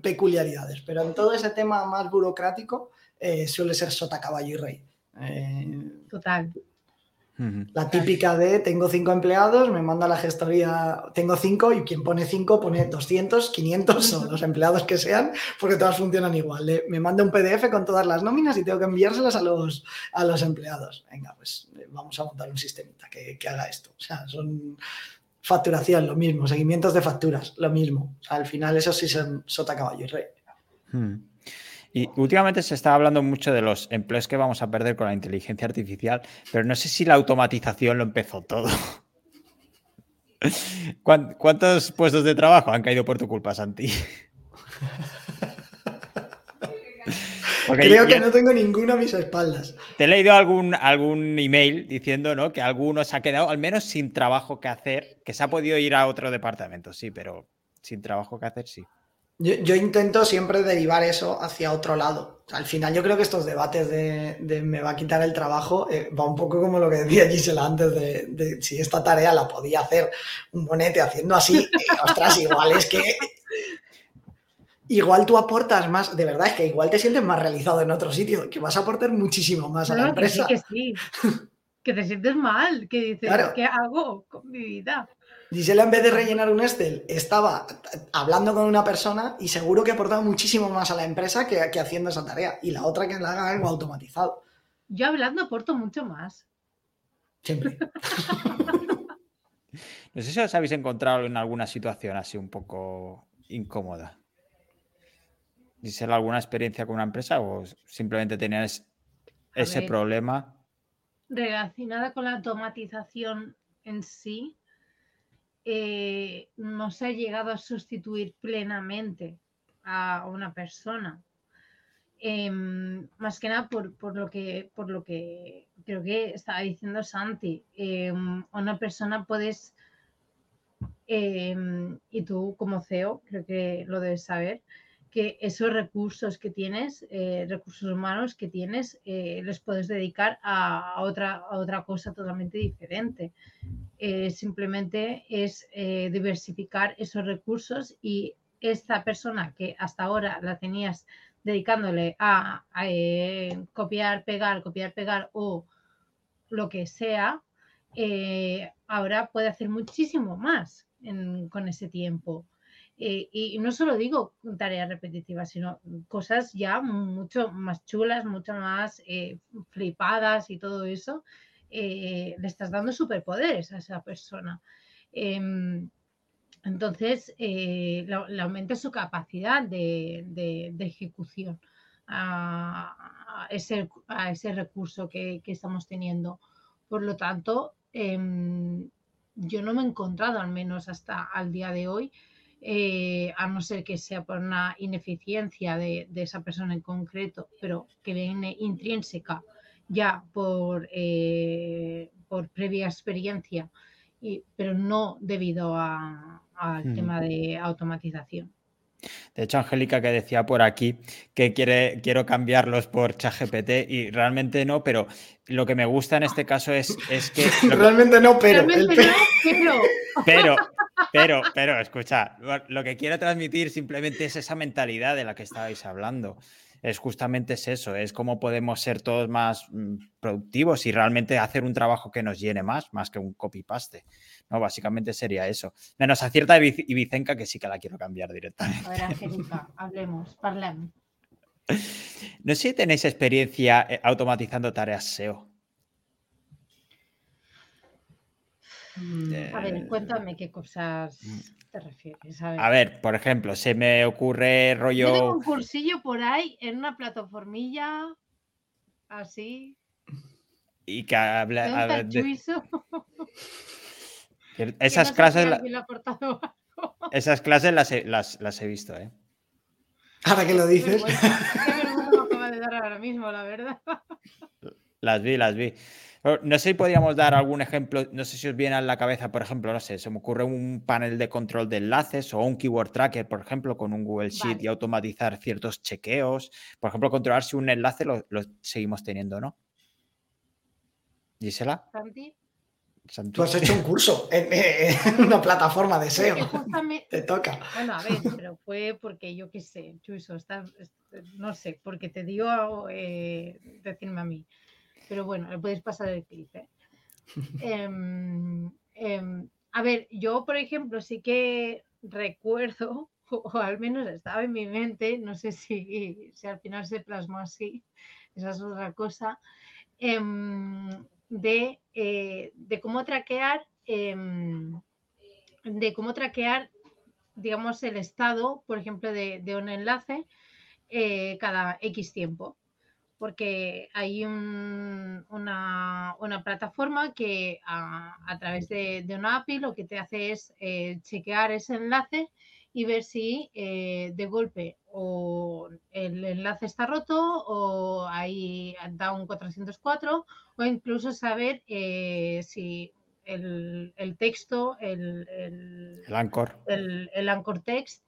peculiaridades, pero en todo ese tema más burocrático eh, suele ser sota, caballo y rey. Eh, Total. La típica de tengo cinco empleados, me manda la gestoría, tengo cinco y quien pone cinco pone 200, 500 o los empleados que sean, porque todas funcionan igual. me manda un PDF con todas las nóminas y tengo que enviárselas a los, a los empleados. Venga, pues eh, vamos a montar un sistemita que, que haga esto. O sea, son, Facturación, lo mismo. Seguimientos de facturas, lo mismo. al final, eso sí son sota, caballo y rey. Hmm. Y últimamente se está hablando mucho de los empleos que vamos a perder con la inteligencia artificial, pero no sé si la automatización lo empezó todo. *laughs* ¿Cuántos puestos de trabajo han caído por tu culpa, Santi? *laughs* Creo que no tengo ninguno a mis espaldas. Te he leído algún, algún email diciendo ¿no? que alguno se ha quedado al menos sin trabajo que hacer, que se ha podido ir a otro departamento, sí, pero sin trabajo que hacer, sí. Yo, intento siempre derivar eso hacia otro lado. al final yo creo que estos debates de, me va a quitar el trabajo eh, va un poco como lo que decía Gisela antes de, si esta tarea la podía hacer un bonete haciendo así. Eh, ostras, igual es que... Igual tú aportas más, de verdad es que igual te sientes más realizado en otro sitio, que vas a aportar muchísimo más a la empresa. Que sí, que sí. que te sientes mal, que dices, ¿qué hago con mi vida? Gisela, en vez de rellenar un Excel, estaba hablando con una persona y seguro que aportaba muchísimo más a la empresa que, haciendo esa tarea. Y la otra que la haga algo automatizado. Yo hablando aporto mucho más. Siempre. *laughs* no sé si os habéis encontrado en alguna situación así un poco incómoda. Gisela, ¿alguna experiencia con una empresa o simplemente tenías ese problema? Relacionada con la automatización en sí, eh, no se ha llegado a sustituir plenamente a una persona. Em, más que nada por, lo que, por lo que creo que estaba diciendo Santi. Em, una persona puedes, em, y tú como CEO, creo que lo debes saber, que esos recursos que tienes, eh, recursos humanos que tienes, eh, les puedes dedicar a, otra, a otra cosa totalmente diferente. Eh, simplemente es diversificar esos recursos y esta persona que hasta ahora la tenías dedicándole a, copiar, pegar, copiar, pegar o lo que sea, ahora puede hacer muchísimo más con ese tiempo. Eh, y no solo digo tareas repetitivas, sino cosas ya mucho más chulas, mucho más eh, flipadas y todo eso. Eh, le estás dando superpoderes a esa persona. Em, entonces, le, aumenta su capacidad de, ejecución a, ese, a, ese, recurso que, estamos teniendo. Por lo tanto, em, yo no me he encontrado, al menos hasta al día de hoy, eh, a no ser que sea por una ineficiencia de, esa persona en concreto, pero que viene intrínseca ya por, eh, por previa experiencia, y, pero no debido al tema de automatización. De hecho, Angélica que decía por aquí que quiere, quiero cambiarlos por ChatGPT y realmente no, pero lo que me gusta en este caso es, es que... *laughs* realmente no, pero... pero... *laughs* pero... Pero, escucha, lo que quiero transmitir simplemente es esa mentalidad de la que estabais hablando. Es justamente es eso, es cómo podemos ser todos más mm, productivos y realmente hacer un trabajo que nos llene más, más que un copy-paste. No, básicamente sería eso. Menos a cierta Ibicenca que sí que la quiero cambiar directamente. A ver, Angélica, hablemos, parlemos. No sé si tenéis experiencia eh, automatizando tareas SEO. A ver, cuéntame qué cosas mm. te refieres. A ver. por ejemplo, se me ocurre rollo. Yo tengo un cursillo por ahí en una plataformilla así. Y que habla. De... *laughs* *laughs* Esas clases. *laughs* esas clases las he, las, he visto, ¿eh? Ahora que lo dices. ahora mismo, la verdad. Las vi, las vi. No sé si podríamos dar algún ejemplo, no sé si os viene a la cabeza, por ejemplo, no sé, se me ocurre un panel de control de enlaces o un keyword tracker, por ejemplo, con un Google Sheet y automatizar ciertos chequeos. Por ejemplo, controlar si un enlace lo, seguimos teniendo, ¿no? Gisela. Tú has hecho un curso en, una plataforma de SEO. Te toca. Bueno, a ver, pero fue porque yo qué sé, Chuso, no sé, porque te dio eh, decirme a mí. Pero bueno, le puedes pasar el clip. ¿eh? *laughs* Em, em, a ver, yo, por ejemplo, sí que recuerdo, *laughs* o al menos estaba en mi mente, no sé si, si al final se plasmó así, esa es otra cosa, em, de, eh, de, cómo traquear, de cómo traquear, digamos, el estado, por ejemplo, de, un enlace eh, cada X tiempo porque hay una, plataforma que a, través de, una API lo que te hace es eh, chequear ese enlace y ver si eh, de golpe o el enlace está roto o ahí da un 404 o incluso saber eh, si el, texto, el, el, anchor. El, el anchor text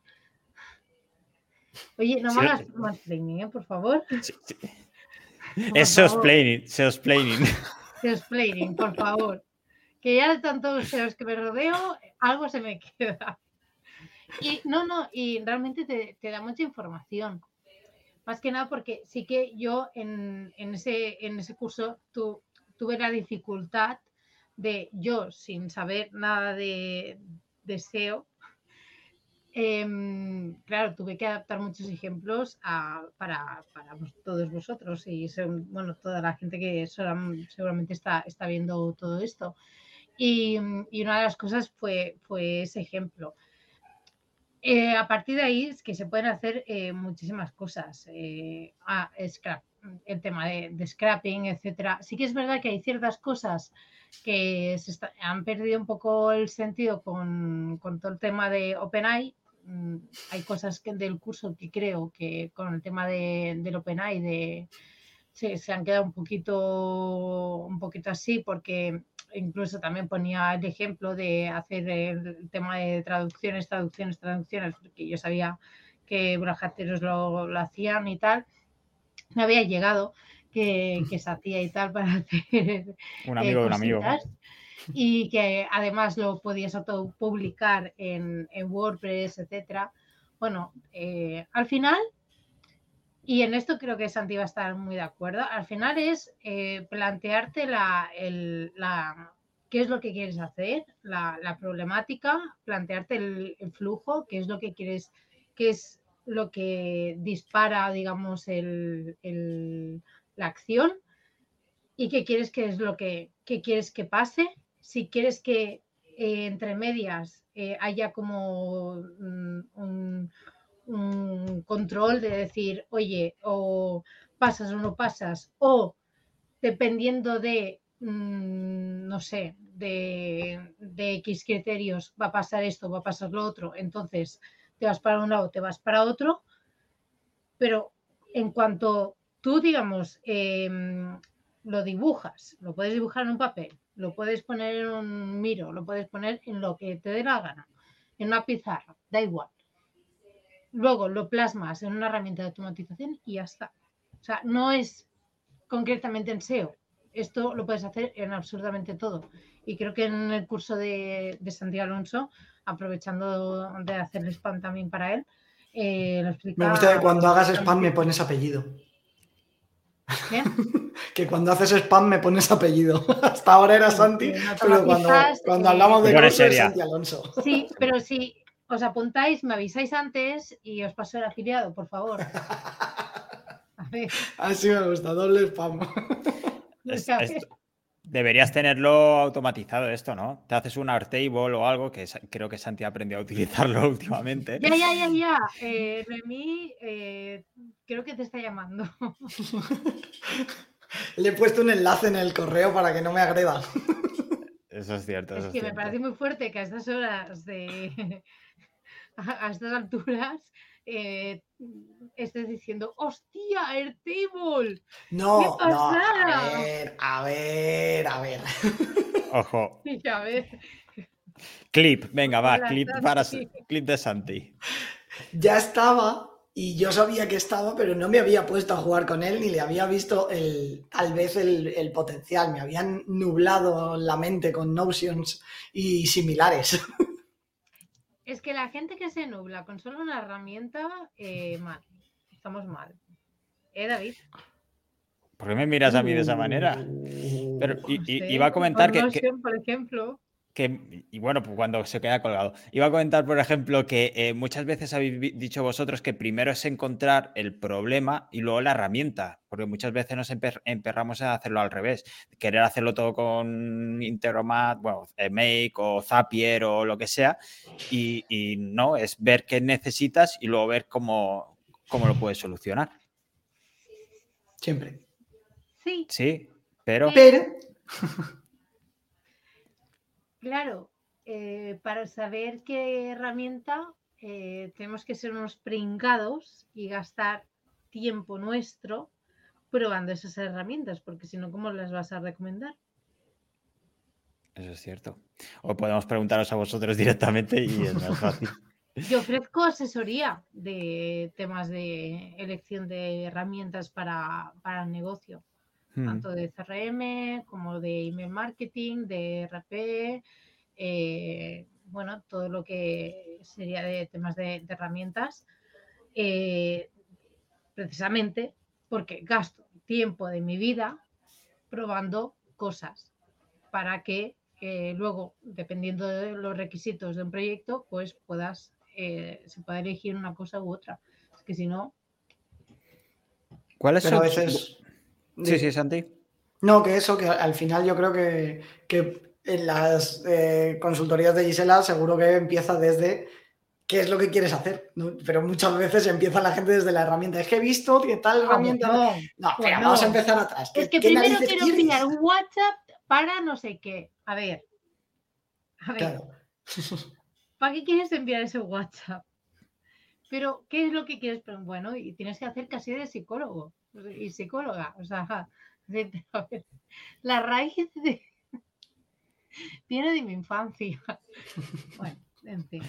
Oye, no me hagas más training, ¿eh? por favor. Sí, sí. Es sosplaining, sosplaining. Sosplaining, *laughs* por favor. Que ya de tantos que me rodeo, algo se me queda. Y no, no, y realmente te, da mucha información. Más que nada porque sí que yo en, ese, en ese curso tuve la dificultad de yo, sin saber nada de, de SEO, Em, claro, tuve que adaptar muchos ejemplos para, todos vosotros y bueno, toda la gente que seguramente está, viendo todo esto. Y, una de las cosas fue, ese ejemplo. Eh, a partir de ahí es que se pueden hacer eh, muchísimas cosas. Eh, ah, el tema de, scrapping, etcétera. Sí que es verdad que hay ciertas cosas que se han perdido un poco el sentido con, con todo el tema de OpenAI hay cosas que, del curso que creo que con el tema de, del OpenAI de, se, se, han quedado un poquito, un poquito así porque incluso también ponía el ejemplo de hacer el tema de traducciones, traducciones, traducciones, porque yo sabía que brajateros lo, lo hacían y tal. No había llegado que, que se hacía y tal para *laughs* hacer. Un amigo de un amigo y que además lo podías publicar en, en WordPress, etcétera. Bueno, eh, al final, y en esto creo que Santi va a estar muy de acuerdo, al final es eh, plantearte la, el, la, qué es lo que quieres hacer, la, la problemática, plantearte el, el, flujo, qué es lo que quieres, qué es lo que dispara, digamos, el, la acción y qué quieres que es lo que, que quieres que pase si quieres que eh, entre medias eh, haya como mm, un, control de decir, oye, o pasas o no pasas, o dependiendo de, mm, no sé, de, de, X criterios, va a pasar esto, va a pasar lo otro, entonces te vas para un lado, te vas para otro, pero en cuanto tú, digamos, em, lo dibujas, lo puedes dibujar en un papel, lo puedes poner en un miro, lo puedes poner en lo que te dé la gana, en una pizarra, da igual. Luego lo plasmas en una herramienta de automatización y ya está. O sea, no es concretamente en SEO. Esto lo puedes hacer en absolutamente todo. Y creo que en el curso de, Santiago Alonso, aprovechando de hacerle spam también para él, eh, lo explica. Me gusta que cuando hagas spam me pones apellido. ¿Qué? *laughs* que cuando haces spam me pones apellido. *laughs* Hasta ahora era Santi, pero cuando, hablamos de curso es Santi Alonso. Sí, *laughs* pero si os apuntáis, me avisáis antes y os paso el afiliado, por favor. Así me gusta, doble spam. Deberías tenerlo automatizado esto, ¿no? Te haces un Airtable o algo que creo que Santi aprendido a utilizarlo *laughs* últimamente. Ya, ya, ya, ya. Eh, Remy, eh, creo que te está llamando. *laughs* Le he puesto un enlace en el correo para que no me agreda. Eso es cierto. es, que me parece muy fuerte que a estas horas de. *laughs* a estas alturas eh, estés diciendo, ¡hostia, Airtable! No, no, a ver, a ver, a ver. *laughs* Ojo. a ver. Clip, venga, va, clip para clip de Santi. Ya estaba y yo sabía que estaba, pero no me había puesto a jugar con él ni le había visto el, tal vez el, el potencial. Me habían nublado la mente con Notions y similares. *laughs* Es que la gente que se nubla con solo una herramienta, eh, mal. Estamos mal. ¿Eh, David? ¿Por qué me miras a mí de esa manera? Pero iba a comentar que, Por ejemplo y bueno, pues cuando se queda colgado. Iba a comentar, por ejemplo, que eh, muchas veces habéis dicho vosotros que primero es encontrar el problema y luego la herramienta, porque muchas veces nos emperramos a hacerlo al revés, querer hacerlo todo con Integromat, bueno, Make o Zapier o lo que sea, y, no, es ver qué necesitas y luego ver cómo, cómo lo puedes solucionar. Siempre. Sí. Sí, pero... Pero... *laughs* Claro, eh, para saber qué herramienta eh, tenemos que ser unos pringados y gastar tiempo nuestro probando esas herramientas, porque si no, ¿cómo las vas a recomendar? Eso es cierto. O podemos preguntaros a vosotros directamente y es más fácil. *laughs* *laughs* Yo ofrezco asesoría de temas de elección de herramientas para, para el negocio, hmm. tanto de CRM como de email marketing, de RP, eh, bueno, todo lo que sería de temas de, herramientas, eh, precisamente porque gasto tiempo de mi vida probando cosas para que eh, luego, dependiendo de los requisitos de un proyecto, pues puedas, eh, se pueda elegir una cosa u otra. Es que si no... ¿Cuáles son? Veces... Sí, sí, Santi. No, que eso, que al final yo creo que, en las eh, consultorías de Gisela seguro que empieza desde qué es lo que quieres hacer, pero muchas veces empieza la gente desde la herramienta. Es que he visto que tal herramienta... No, no, pues vamos a empezar atrás. Es que primero quiero enviar un WhatsApp para no sé qué. A ver. A ver. *laughs* ¿Para qué quieres enviar ese WhatsApp? Pero, ¿qué es lo que quieres? Pero, bueno, y tienes que hacer casi de psicólogo y psicóloga. O sea, *laughs* la raíz de... viene de mi infancia. *laughs* Bueno, en fin.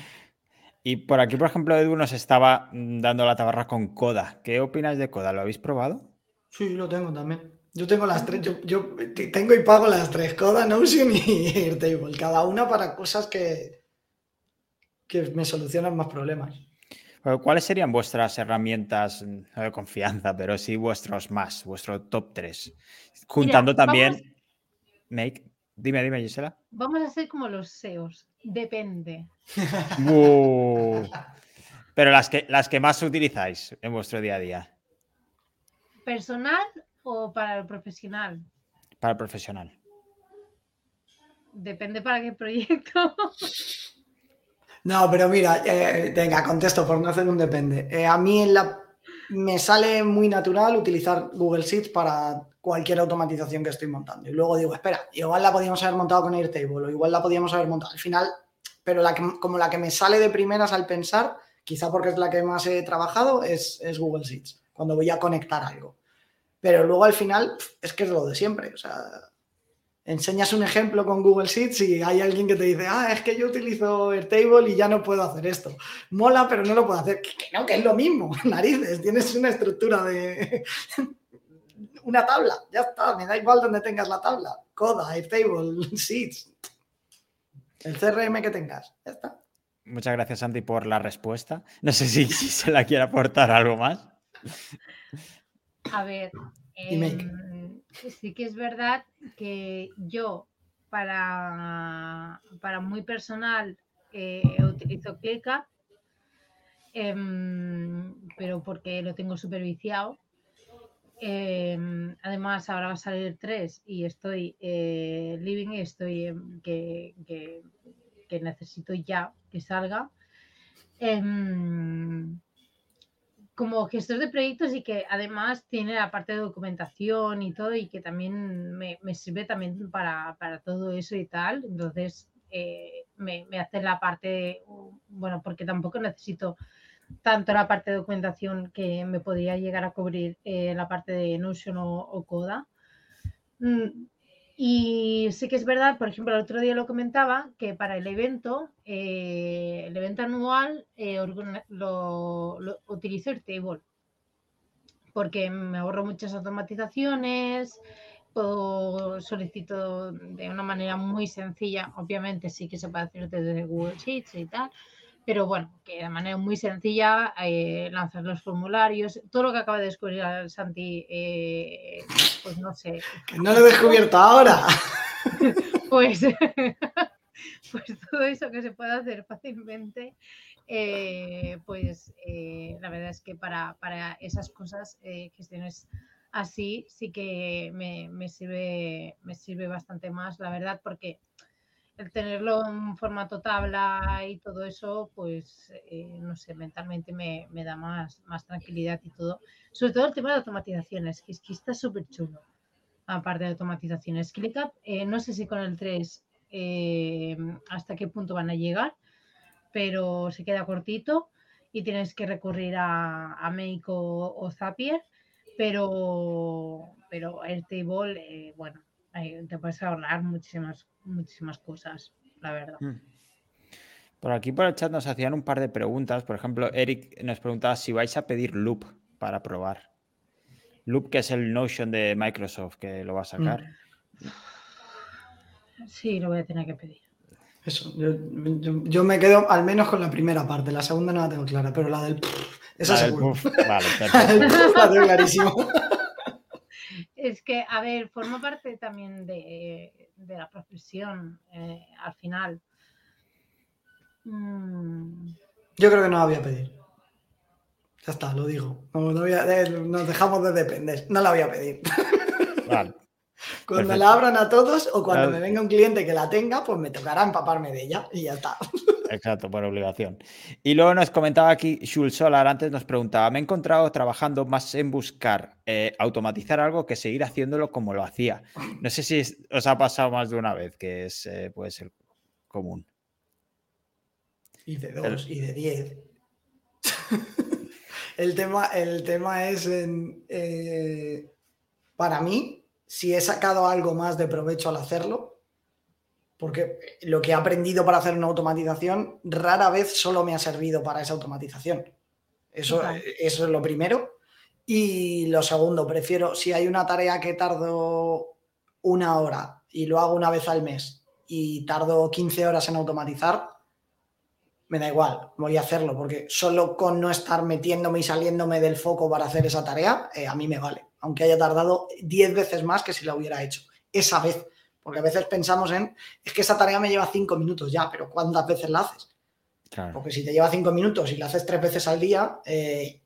Y por aquí, por ejemplo, Edu nos estaba dando la tabarra con Coda. ¿Qué opinas de Coda? ¿Lo habéis probado? Sí, lo tengo también. Yo tengo las tres, yo, tengo y pago las tres, Coda, Notion y *laughs* Airtable, cada una para cosas que, que me solucionan más problemas. ¿Cuáles serían vuestras herramientas de confianza, pero sí vuestros más, vuestro top 3? Juntando también. Make. Dime, dime, Gisela. Vamos a ser como los SEOs. Depende. *laughs* Pero las que, las que más utilizáis en vuestro día a día. Personal o para el profesional? Para el profesional. Depende para qué proyecto. *laughs* No, pero mira, eh, venga, contesto por no hacer un depende. Eh, a mí me sale muy natural utilizar Google Sheets para cualquier automatización que estoy montando. Y luego digo, espera, igual la podíamos haber montado con Airtable o igual la podíamos haber montado. Al final, pero como la que me sale de primeras al pensar, quizá porque es la que más he trabajado, es, es Google Sheets, cuando voy a conectar algo. Pero luego al final es que es lo de siempre. O sea, enseñas un ejemplo con Google Sheets y hay alguien que te dice, ah, es que yo utilizo Airtable y ya no puedo hacer esto. Mola, pero no lo puedo hacer. Que, no, que es lo mismo. *laughs* Narices, tienes una estructura de *laughs* una tabla. Ya está, me da igual donde tengas la tabla. Coda, Airtable, Sheets. El CRM que tengas. Ya está. Muchas gracias, Santi, por la respuesta. No sé si, si se la quiere aportar algo más. A ver, sí que es verdad que yo para, para muy personal eh, utilizo ClickUp, em, pero porque lo tengo superviciado. Em, además, ahora va a salir 3 y estoy eh, living y estoy que, que, necesito ya que salga como gestor de proyectos y que además tiene la parte de documentación y todo y que también me, sirve también para, todo eso y tal. Entonces eh, me, hace la parte, bueno, porque tampoco necesito tanto la parte de documentación que me podría llegar a cubrir eh, la parte de Notion o, Coda. Mm, y sí que es verdad, por ejemplo, el otro día lo comentaba, que para el evento, eh, el evento anual, eh, lo, lo, utilizo Airtable, porque me ahorro muchas automatizaciones, puedo solicito de una manera muy sencilla, obviamente sí que se puede hacer desde Google Sheets y tal, pero bueno, que de manera muy sencilla eh, lanzar los formularios, todo lo que acaba de descubrir Santi, eh, pues no sé. no lo he descubierto ahora. *laughs* pues, *laughs* pues todo eso que se puede hacer fácilmente, eh, pues la verdad es que para, esas cosas, gestiones así, sí que me, me, sirve, me sirve bastante más, la verdad, porque el tenerlo en formato tabla y todo eso, pues eh, no sé, mentalmente me, da más, más tranquilidad y todo. Sobre todo el tema de automatizaciones, que es que está súper chulo. Aparte de automatizaciones. ClickUp, eh, no sé si con el 3 eh, hasta qué punto van a llegar, pero se queda cortito y tienes que recurrir a, a Make o, Zapier, pero, pero Airtable, bueno, te puedes ahorrar muchísimas, muchísimas cosas, la verdad. Mm. Por aquí por el chat nos hacían un par de preguntas. Por ejemplo, Eric nos preguntaba si vais a pedir Loop para probar. Loop, que es el Notion de Microsoft que lo va a sacar. Mm. Sí, lo voy a tener que pedir. Eso, yo, me quedo al menos con la primera parte, la segunda no la tengo clara, pero la del... Esa seguro. vale, *laughs* perfecto. la tengo clarísimo. Es que, a ver, forma parte también de, la profesión eh, al final. Mm. Yo creo que no la voy a pedir. Ya está, lo digo. Eh, nos dejamos de depender. No la voy a pedir. *laughs* Cuando la abran a todos o cuando me venga un cliente que la tenga, pues me tocará empaparme de ella y ya está. *laughs* Exacto, por obligación. Y luego nos comentaba aquí Shul Solar, antes nos preguntaba, me he encontrado trabajando más en buscar eh, automatizar algo que seguir haciéndolo como lo hacía. No sé si os ha pasado más de una vez, que es, eh, puede ser común. Y de dos, y de diez. *laughs* el, tema, el tema es, eh, para mí, si he sacado algo más de provecho al hacerlo, porque lo que he aprendido para hacer una automatización rara vez solo me ha servido para esa automatización. Eso, eso es lo primero. Y lo segundo, prefiero, si hay una tarea que tardo una hora y lo hago una vez al mes y tardo 15 horas en automatizar, me da igual, voy a hacerlo, porque solo con no estar metiéndome y saliéndome del foco para hacer esa tarea, eh, a mí me vale, aunque haya tardado 10 veces más que si la hubiera hecho esa vez. Porque a veces pensamos en, es que esa tarea me lleva 5 minutos ya, pero ¿cuántas veces la haces? Porque si te lleva 5 minutos y la haces 3 veces al día, eh,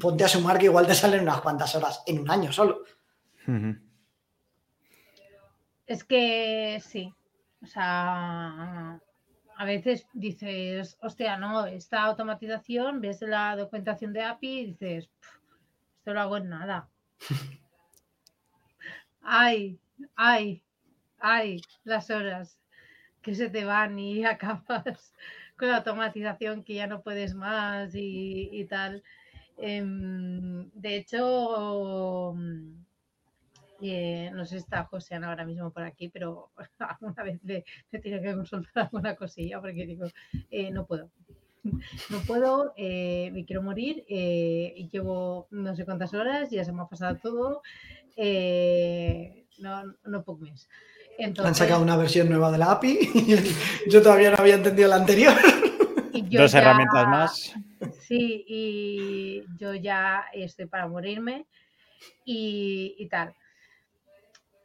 ponte a sumar que igual te salen unas cuantas horas en un año solo. Es que sí, o sea, a veces dices, hostia, no, esta automatización, ves la documentación de API y dices, esto lo hago en nada. *laughs* ay, ay, ay, las horas que se te van y *laughs* acabas con la automatización que ya no puedes más y, tal. Em, de hecho, eh, no sé si está José ahora mismo por aquí, pero *laughs* alguna vez le, tiene que consultar alguna cosilla porque digo, eh, no puedo. *laughs* No puedo, eh, me quiero morir, y llevo no sé cuántas horas, ya se me ha pasado todo, no, no puedo más. Han sacado una versión nueva de la API, *laughs* yo todavía no había entendido la anterior. Dos herramientas más. Sí, y yo ya estoy para morirme y tal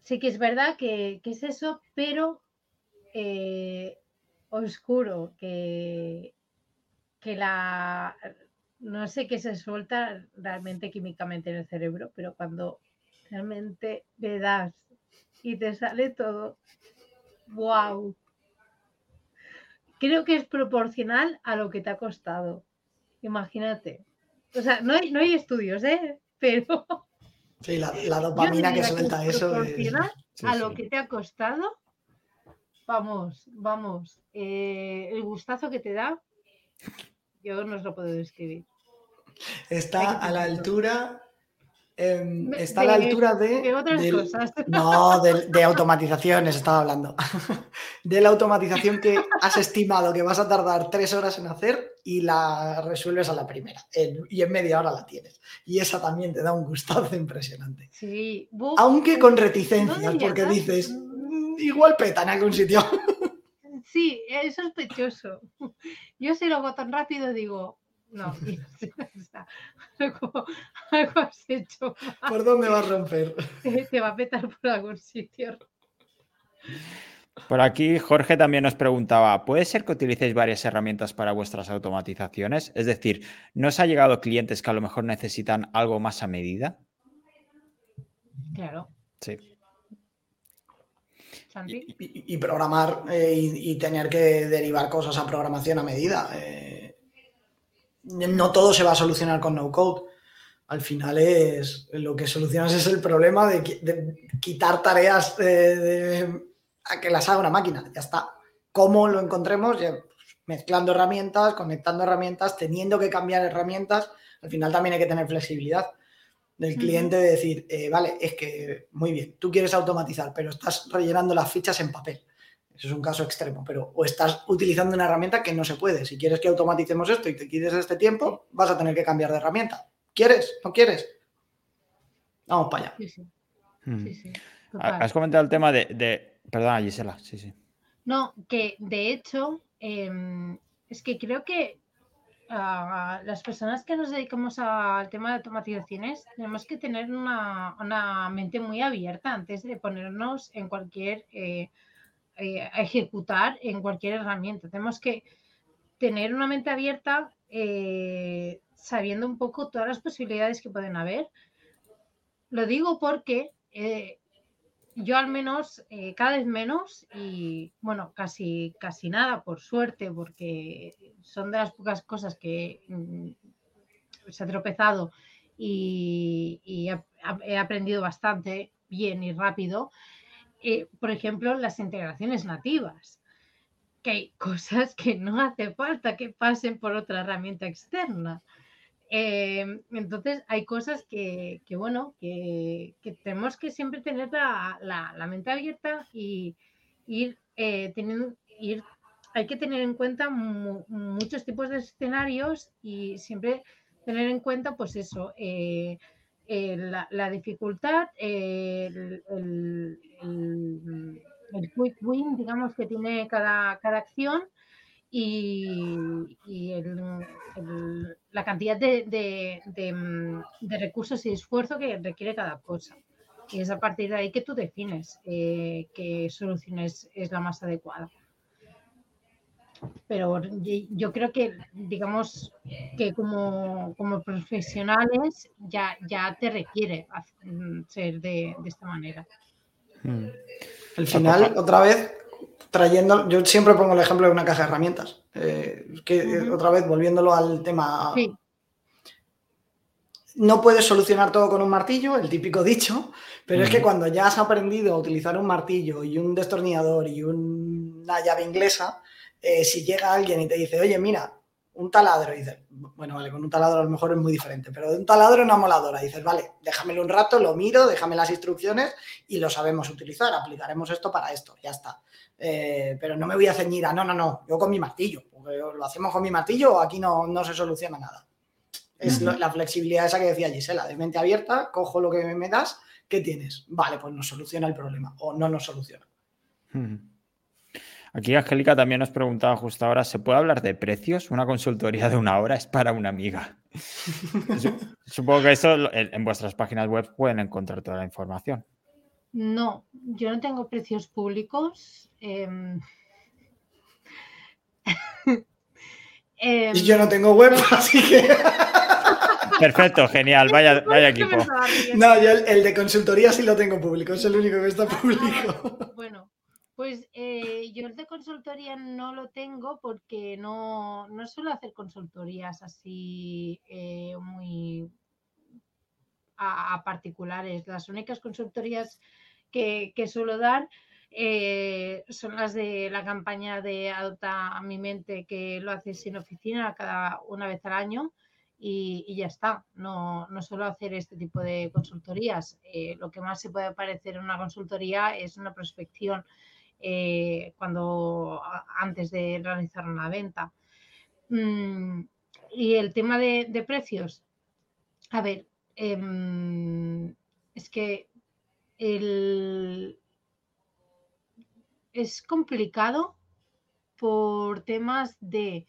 sí que es verdad que, es eso, pero eh, oscuro, que, que la no sé qué se suelta realmente químicamente en el cerebro, pero cuando realmente le das y te sale todo, wow. Creo que es proporcional a lo que te ha costado. Imagínate. O sea, no hay, no hay estudios, ¿eh? Pero *laughs* Sí, la, dopamina que suelta eso. *laughs* a lo que te ha costado, vamos, vamos, eh, el gustazo que te da, yo no os lo puedo describir. Está a la altura Em, está a la altura de. otras cosas? *laughs* No, de, automatizaciones estaba hablando. *laughs* de la automatización que has estimado que vas a tardar tres horas en hacer y la resuelves a la primera. y en media hora la tienes. Y esa también te da un gustazo impresionante. Sí. Aunque con reticencias, porque dices, mm, igual peta en algún sitio. *laughs* sí, es sospechoso. Yo si lo hago tan rápido digo, no, *laughs* algo, *laughs* algo has hecho. ¿Por dónde va a romper? Te va a petar por algún sitio. Por aquí Jorge también nos preguntaba, ¿puede ser que utilicéis varias herramientas para vuestras automatizaciones? Es decir, ¿no os ha llegado clientes que a lo mejor necesitan algo más a medida? Claro. Sí. Y, programar eh, y, tener que derivar cosas a programación a medida. Eh, no todo se va a solucionar con no code. Al final es lo que solucionas es el problema de, quitar tareas a que las haga una máquina. Ya está. ¿Cómo lo encontremos? Mezclando herramientas, conectando herramientas, teniendo que cambiar herramientas. Al final también hay que tener flexibilidad del cliente de decir, eh, vale, es que muy bien, tú quieres automatizar, pero estás rellenando las fichas en papel. Eso es un caso extremo, pero o estás utilizando una herramienta que no se puede. Si quieres que automaticemos esto y te quites este tiempo, vas a tener que cambiar de herramienta. ¿Quieres? ¿No quieres? Vamos para allá. Sí, sí. Hmm. Has comentado el tema de, Perdona, Gisela, sí, sí. No, que de hecho, em, es que creo que las personas que nos dedicamos al tema de automatizaciones tenemos que tener una, mente muy abierta antes de ponernos en cualquier, eh, eh, a ejecutar en cualquier herramienta. Tenemos que tener una mente abierta eh, sabiendo un poco todas las posibilidades que pueden haber. Lo digo porque yo al menos eh, cada vez menos y bueno, casi, casi nada, por suerte, porque son de las pocas cosas que mm, se ha tropezado y, he aprendido bastante bien y rápido. Eh, por ejemplo, las integraciones nativas, que hay cosas que no hace falta que pasen por otra herramienta externa. Em, entonces hay cosas que, bueno, que, tenemos que siempre tener la, mente abierta y ir eh, teniendo, ir, hay que tener en cuenta muchos tipos de escenarios y siempre tener en cuenta, pues eso, eh, eh, la, dificultad, el, quick win, digamos, que tiene cada, cada acción y, la cantidad de, mm, de, recursos y esfuerzo que requiere cada cosa. Y es a partir de ahí que tú defines eh, qué solución es, la más adecuada. Pero yo creo que, digamos, que como, como profesionales ya, ya te requiere mm, ser de, esta manera. Hmm. Al final, otra vez, trayendo, yo siempre pongo el ejemplo de una caja de herramientas, eh, que otra vez volviéndolo al tema... No puedes solucionar todo con un martillo, el típico dicho, pero es que cuando ya has aprendido a utilizar un martillo y un destornillador y una llave inglesa, eh, si llega alguien y te dice, oye, mira, un taladro, y dices, bueno, vale, con un taladro a lo mejor es muy diferente, pero de un taladro una moladora, dices, vale, déjamelo un rato, lo miro, déjame las instrucciones y lo sabemos utilizar, aplicaremos esto para esto, ya está. Eh, pero no me voy a ceñir a no, no, no, yo con mi martillo, porque lo hacemos con mi martillo o aquí no, no se soluciona nada. Es la flexibilidad esa que decía Gisela, de mente abierta, cojo lo que me das, ¿qué tienes? Vale, pues nos soluciona el problema o no nos soluciona. Aquí Angélica también nos preguntaba justo ahora, ¿se puede hablar de precios? Una consultoría de una hora es para una amiga. *laughs* Supongo que eso en vuestras páginas web pueden encontrar toda la información. No, yo no tengo precios públicos. Em, *laughs* em, y yo no tengo web, así que. *laughs* Perfecto, genial, vaya, vaya equipo. No, yo el, de consultoría sí lo tengo público, es el único que está ah, público. Bueno, pues eh, yo el de consultoría no lo tengo porque no, no suelo hacer consultorías así eh, muy a, particulares. Las únicas consultorías que, suelo dar eh, son las de la campaña de Adopta a mi mente que lo haces sin oficina cada una vez al año y, ya está. No, no, suelo hacer este tipo de consultorías. Eh, lo que más se puede parecer en una consultoría es una prospección eh, cuando antes de realizar una venta. Mm, y el tema de precios. A ver, Em, es que es complicado por temas de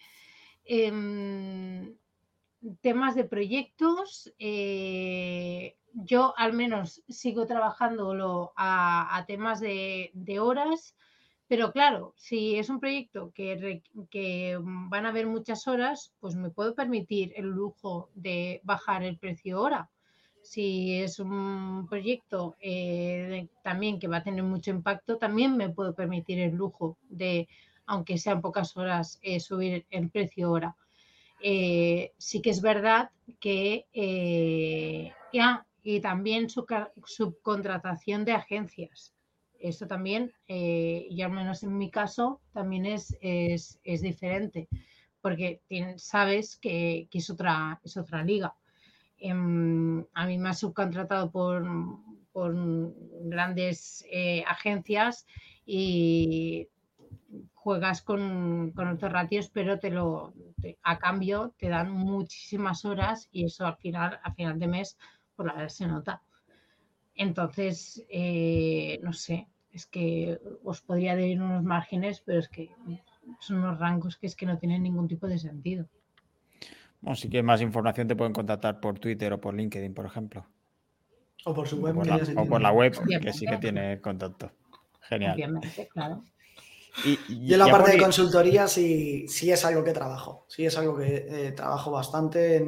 em, temas de proyectos. Eh, yo al menos sigo trabajándolo a, temas de, horas, pero claro, si es un proyecto que, que, van a haber muchas horas, pues me puedo permitir el lujo de bajar el precio hora si es un proyecto eh, también que va a tener mucho impacto, también me puedo permitir el lujo de, aunque sean pocas horas, eh, subir el precio hora. Eh, sí que es verdad que ya, y también su, subcontratación de agencias. Esto también, y al menos en mi caso, también es, es, diferente, porque sabes que, que, es, otra, es otra liga. Em, a mí me ha subcontratado por, por grandes eh, agencias y juegas con, otros ratios, pero te lo a cambio te dan muchísimas horas y eso al final, al final de mes, por la verdad se nota. Entonces, eh, no sé, es que os podría dar unos márgenes, pero es que son unos rangos que es que no tienen ningún tipo de sentido. Bueno, si quieres más información te pueden contactar por Twitter o por LinkedIn, por ejemplo. O por su web. O por la, web, que sí que tiene contacto. Genial. claro. Y, en la parte de consultoría sí, sí es algo que trabajo. Sí es algo que eh, trabajo bastante,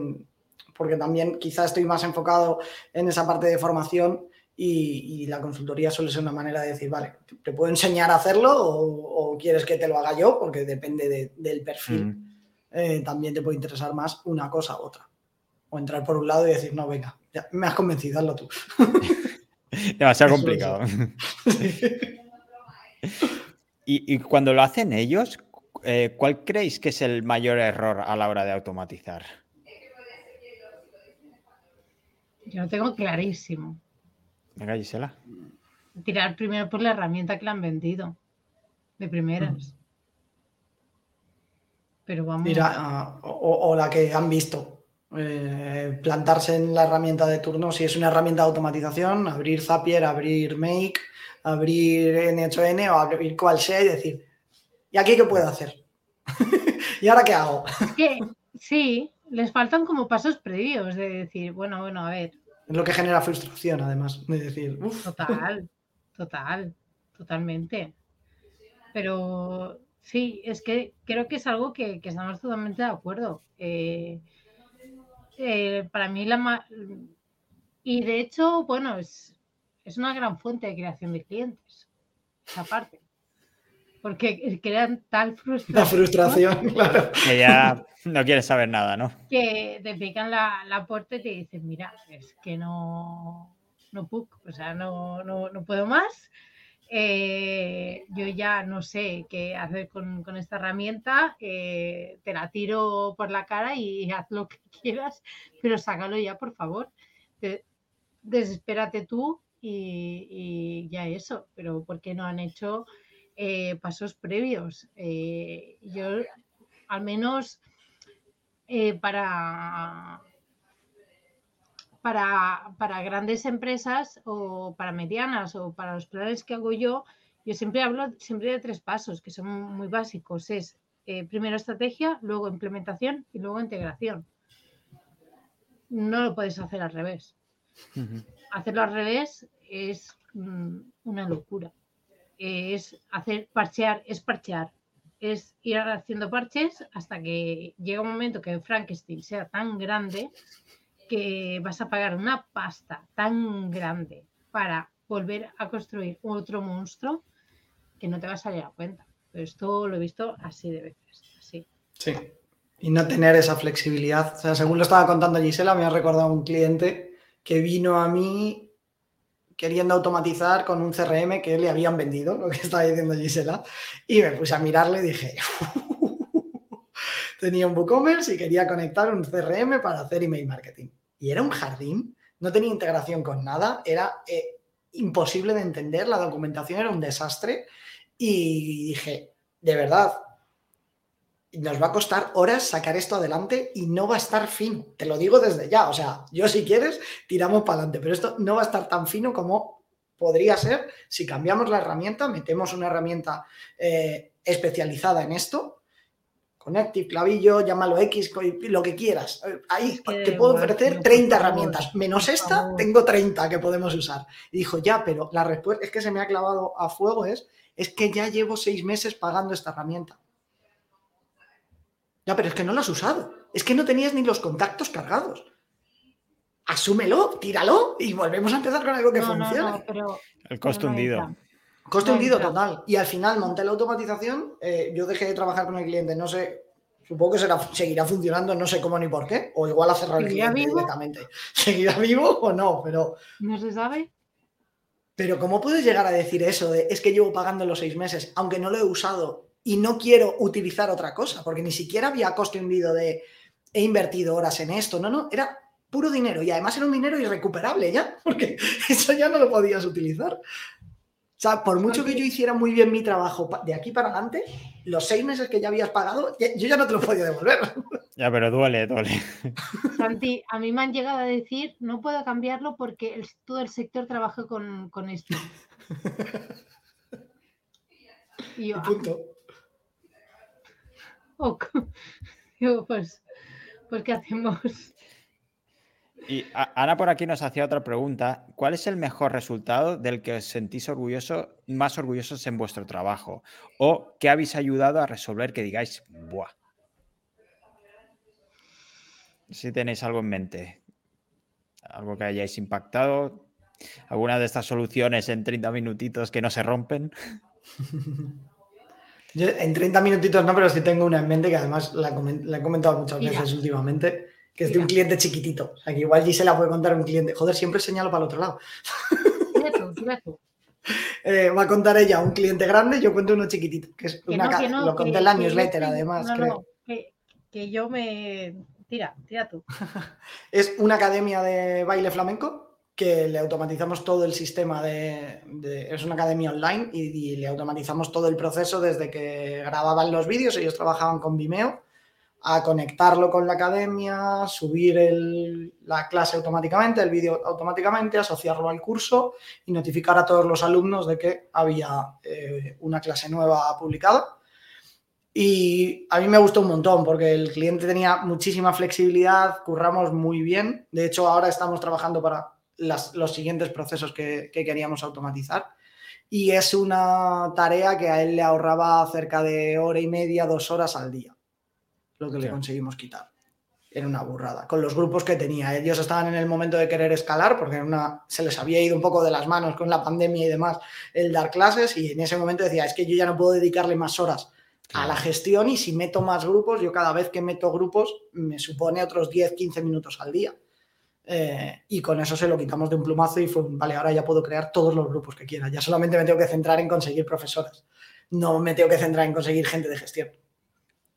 porque también quizá estoy más enfocado en esa parte de formación y, la consultoría suele ser una manera de decir, vale, te puedo enseñar a hacerlo o, quieres que te lo haga yo, porque depende del perfil. Mm. Eh, también te puede interesar más una cosa u otra. O entrar por un lado y decir, no, venga, ya, me has convencido, hazlo tú. *laughs* Demasiado complicado. *laughs* *laughs* y, cuando lo hacen ellos, eh, ¿cuál creéis que es el mayor error a la hora de automatizar? Yo lo tengo clarísimo. Venga, Gisela. Tirar primero por la herramienta que le han vendido. De primeras. Pero vamos. Mira, ah, o, la que han visto. Eh, plantarse en la herramienta de turno, si es una herramienta de automatización, abrir Zapier, abrir Make, abrir N8N o abrir cual sea y decir, ¿y aquí qué puedo hacer? *laughs* ¿Y ahora qué hago? sí, les faltan como pasos previos de decir, bueno, bueno, a ver, es lo que genera frustración, además, de decir, Total, total, totalmente. Pero sí, es que creo que es algo que, estamos totalmente de acuerdo. Eh, eh, para mí la y de hecho, bueno, es, es una gran fuente de creación de clientes, esa parte porque crean tal frustración. La frustración, claro. Que ya no quieres saber nada, ¿no? Que te pican la, la puerta y te dicen, mira, es que no, no puedo, o sea, no, no, no puedo más. Eh, yo ya no sé qué hacer con, con esta herramienta, eh, te la tiro por la cara y *laughs* haz lo que quieras, pero sácalo ya, por favor. desespérate tú y, y ya eso, pero ¿por qué no han hecho eh, pasos previos. Yo, al menos para, para, para, grandes empresas o para medianas o para los planes que hago yo, yo siempre hablo siempre de tres pasos que son muy básicos. Es primero estrategia, luego implementación y luego integración. No lo puedes hacer al revés. Hacerlo al revés es mm, una locura es hacer parchear, es parchear, es ir haciendo parches hasta que llega un momento que Frankenstein sea tan grande que vas a pagar una pasta tan grande para volver a construir otro monstruo que no te va a a cuenta. Pero esto lo he visto así de veces. Así. Sí. Y no tener esa flexibilidad. O sea, según lo estaba contando Gisela, me ha recordado un cliente que vino a mí queriendo automatizar con un CRM que le habían vendido, lo que estaba diciendo Gisela, y me puse a mirarle y dije, *laughs* tenía un WooCommerce y quería conectar un CRM para hacer email marketing. Y era un jardín, no tenía integración con nada, era eh, imposible de entender, la documentación era un desastre y dije, de verdad, nos va a costar horas sacar esto adelante y no va a estar fino. Te lo digo desde ya. O sea, yo si quieres, tiramos para adelante, pero esto no va a estar tan fino como podría ser si cambiamos la herramienta, metemos una herramienta eh, especializada en esto. Connective, clavillo, llámalo X, lo que quieras. Ahí te puedo ofrecer 30 herramientas. Menos esta, tengo 30 que podemos usar. Y dijo, ya, pero la respuesta es que se me ha clavado a fuego es, es que ya llevo seis meses pagando esta herramienta pero es que no lo has usado. Es que no tenías ni los contactos cargados. Asúmelo, tíralo y volvemos a empezar con algo que funcione. el costo hundido. Costo hundido total. Y al final monté la automatización. Eh, yo dejé de trabajar con el cliente. No sé, supongo que será, seguirá funcionando, no sé cómo ni por qué. O igual a cerrar el cliente directamente. *laughs* ¿Seguirá vivo o no? Pero. No se sabe. Pero ¿cómo puedes llegar a decir eso de es que llevo pagando los seis meses, aunque no lo he usado y no quiero utilizar otra cosa, porque ni siquiera había coste hundido de he invertido horas en esto, no, no, era puro dinero y además era un dinero irrecuperable ya, *laughs* porque eso ya no lo podías utilizar. O sea, por mucho que yo hiciera muy bien mi trabajo de aquí para adelante, los seis meses que ya habías pagado, yo ya no te los podía devolver. *laughs* Ya, pero duele, duele. Santi, a mí me han llegado a decir, no puedo cambiarlo porque todo el sector trabaja con, esto. Y yo, punto. *laughs* pues, pues, ¿qué hacemos? Y Ana por aquí nos hacía otra pregunta. ¿Cuál es el mejor resultado del que os sentís orgulloso, más orgullosos en vuestro trabajo? ¿O qué habéis ayudado a resolver que digáis, buah? Si tenéis algo en mente, algo que hayáis impactado, alguna de estas soluciones en 30 minutitos que no se rompen. *laughs* en 30 minutitos no, pero sí tengo una en mente que además la, he comentado muchas veces últimamente que es de un cliente chiquitito. O sea, que igual la puede contar a un cliente. Joder, siempre señalo para el otro lado. eh, va a contar ella un cliente grande, yo cuento uno chiquitito, que es una, lo conté en la newsletter, además, creo. que, yo me. Tira, tira tú. *laughs* es una academia de baile flamenco que le automatizamos todo el sistema de. es una academia online y, y, le automatizamos todo el proceso desde que grababan los vídeos, ellos trabajaban con Vimeo a conectarlo con la academia, subir la clase automáticamente, el vídeo automáticamente, asociarlo al curso y notificar a todos los alumnos de que había eh, una clase nueva publicada. Y a mí me gustó un montón porque el cliente tenía muchísima flexibilidad, curramos muy bien. De hecho, ahora estamos trabajando para los siguientes procesos que queríamos automatizar. Y es una tarea que a él le ahorraba cerca de hora y media, dos horas al día lo que le conseguimos quitar. Era una burrada. Con los grupos que tenía. Ellos estaban en el momento de querer escalar porque una, se les había ido un poco de las manos con la pandemia y demás el dar clases y en ese momento decía, es que yo ya no puedo dedicarle más horas a la gestión y si meto más grupos, yo cada vez que meto grupos me supone otros 10, 15 minutos al día. Eh, y con eso se lo quitamos de un plumazo y fue, vale, ahora ya puedo crear todos los grupos que quiera. Ya solamente me tengo que centrar en conseguir profesoras. No me tengo que centrar en conseguir gente de gestión.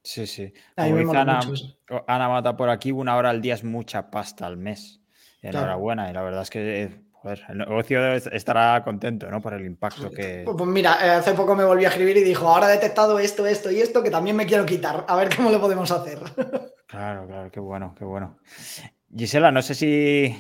Sí, sí. Ana, Mata por aquí, una hora al día es mucha pasta al mes. Enhorabuena, y la verdad es que el negocio estará contento, ¿no? Por el impacto que. Pues, pues, mira, eh, hace poco me volví a escribir y dijo, ahora he detectado esto, esto y esto, que también me quiero quitar. A ver cómo lo podemos hacer. *laughs* Claro, claro, qué bueno, qué bueno. Gisela, no sé si.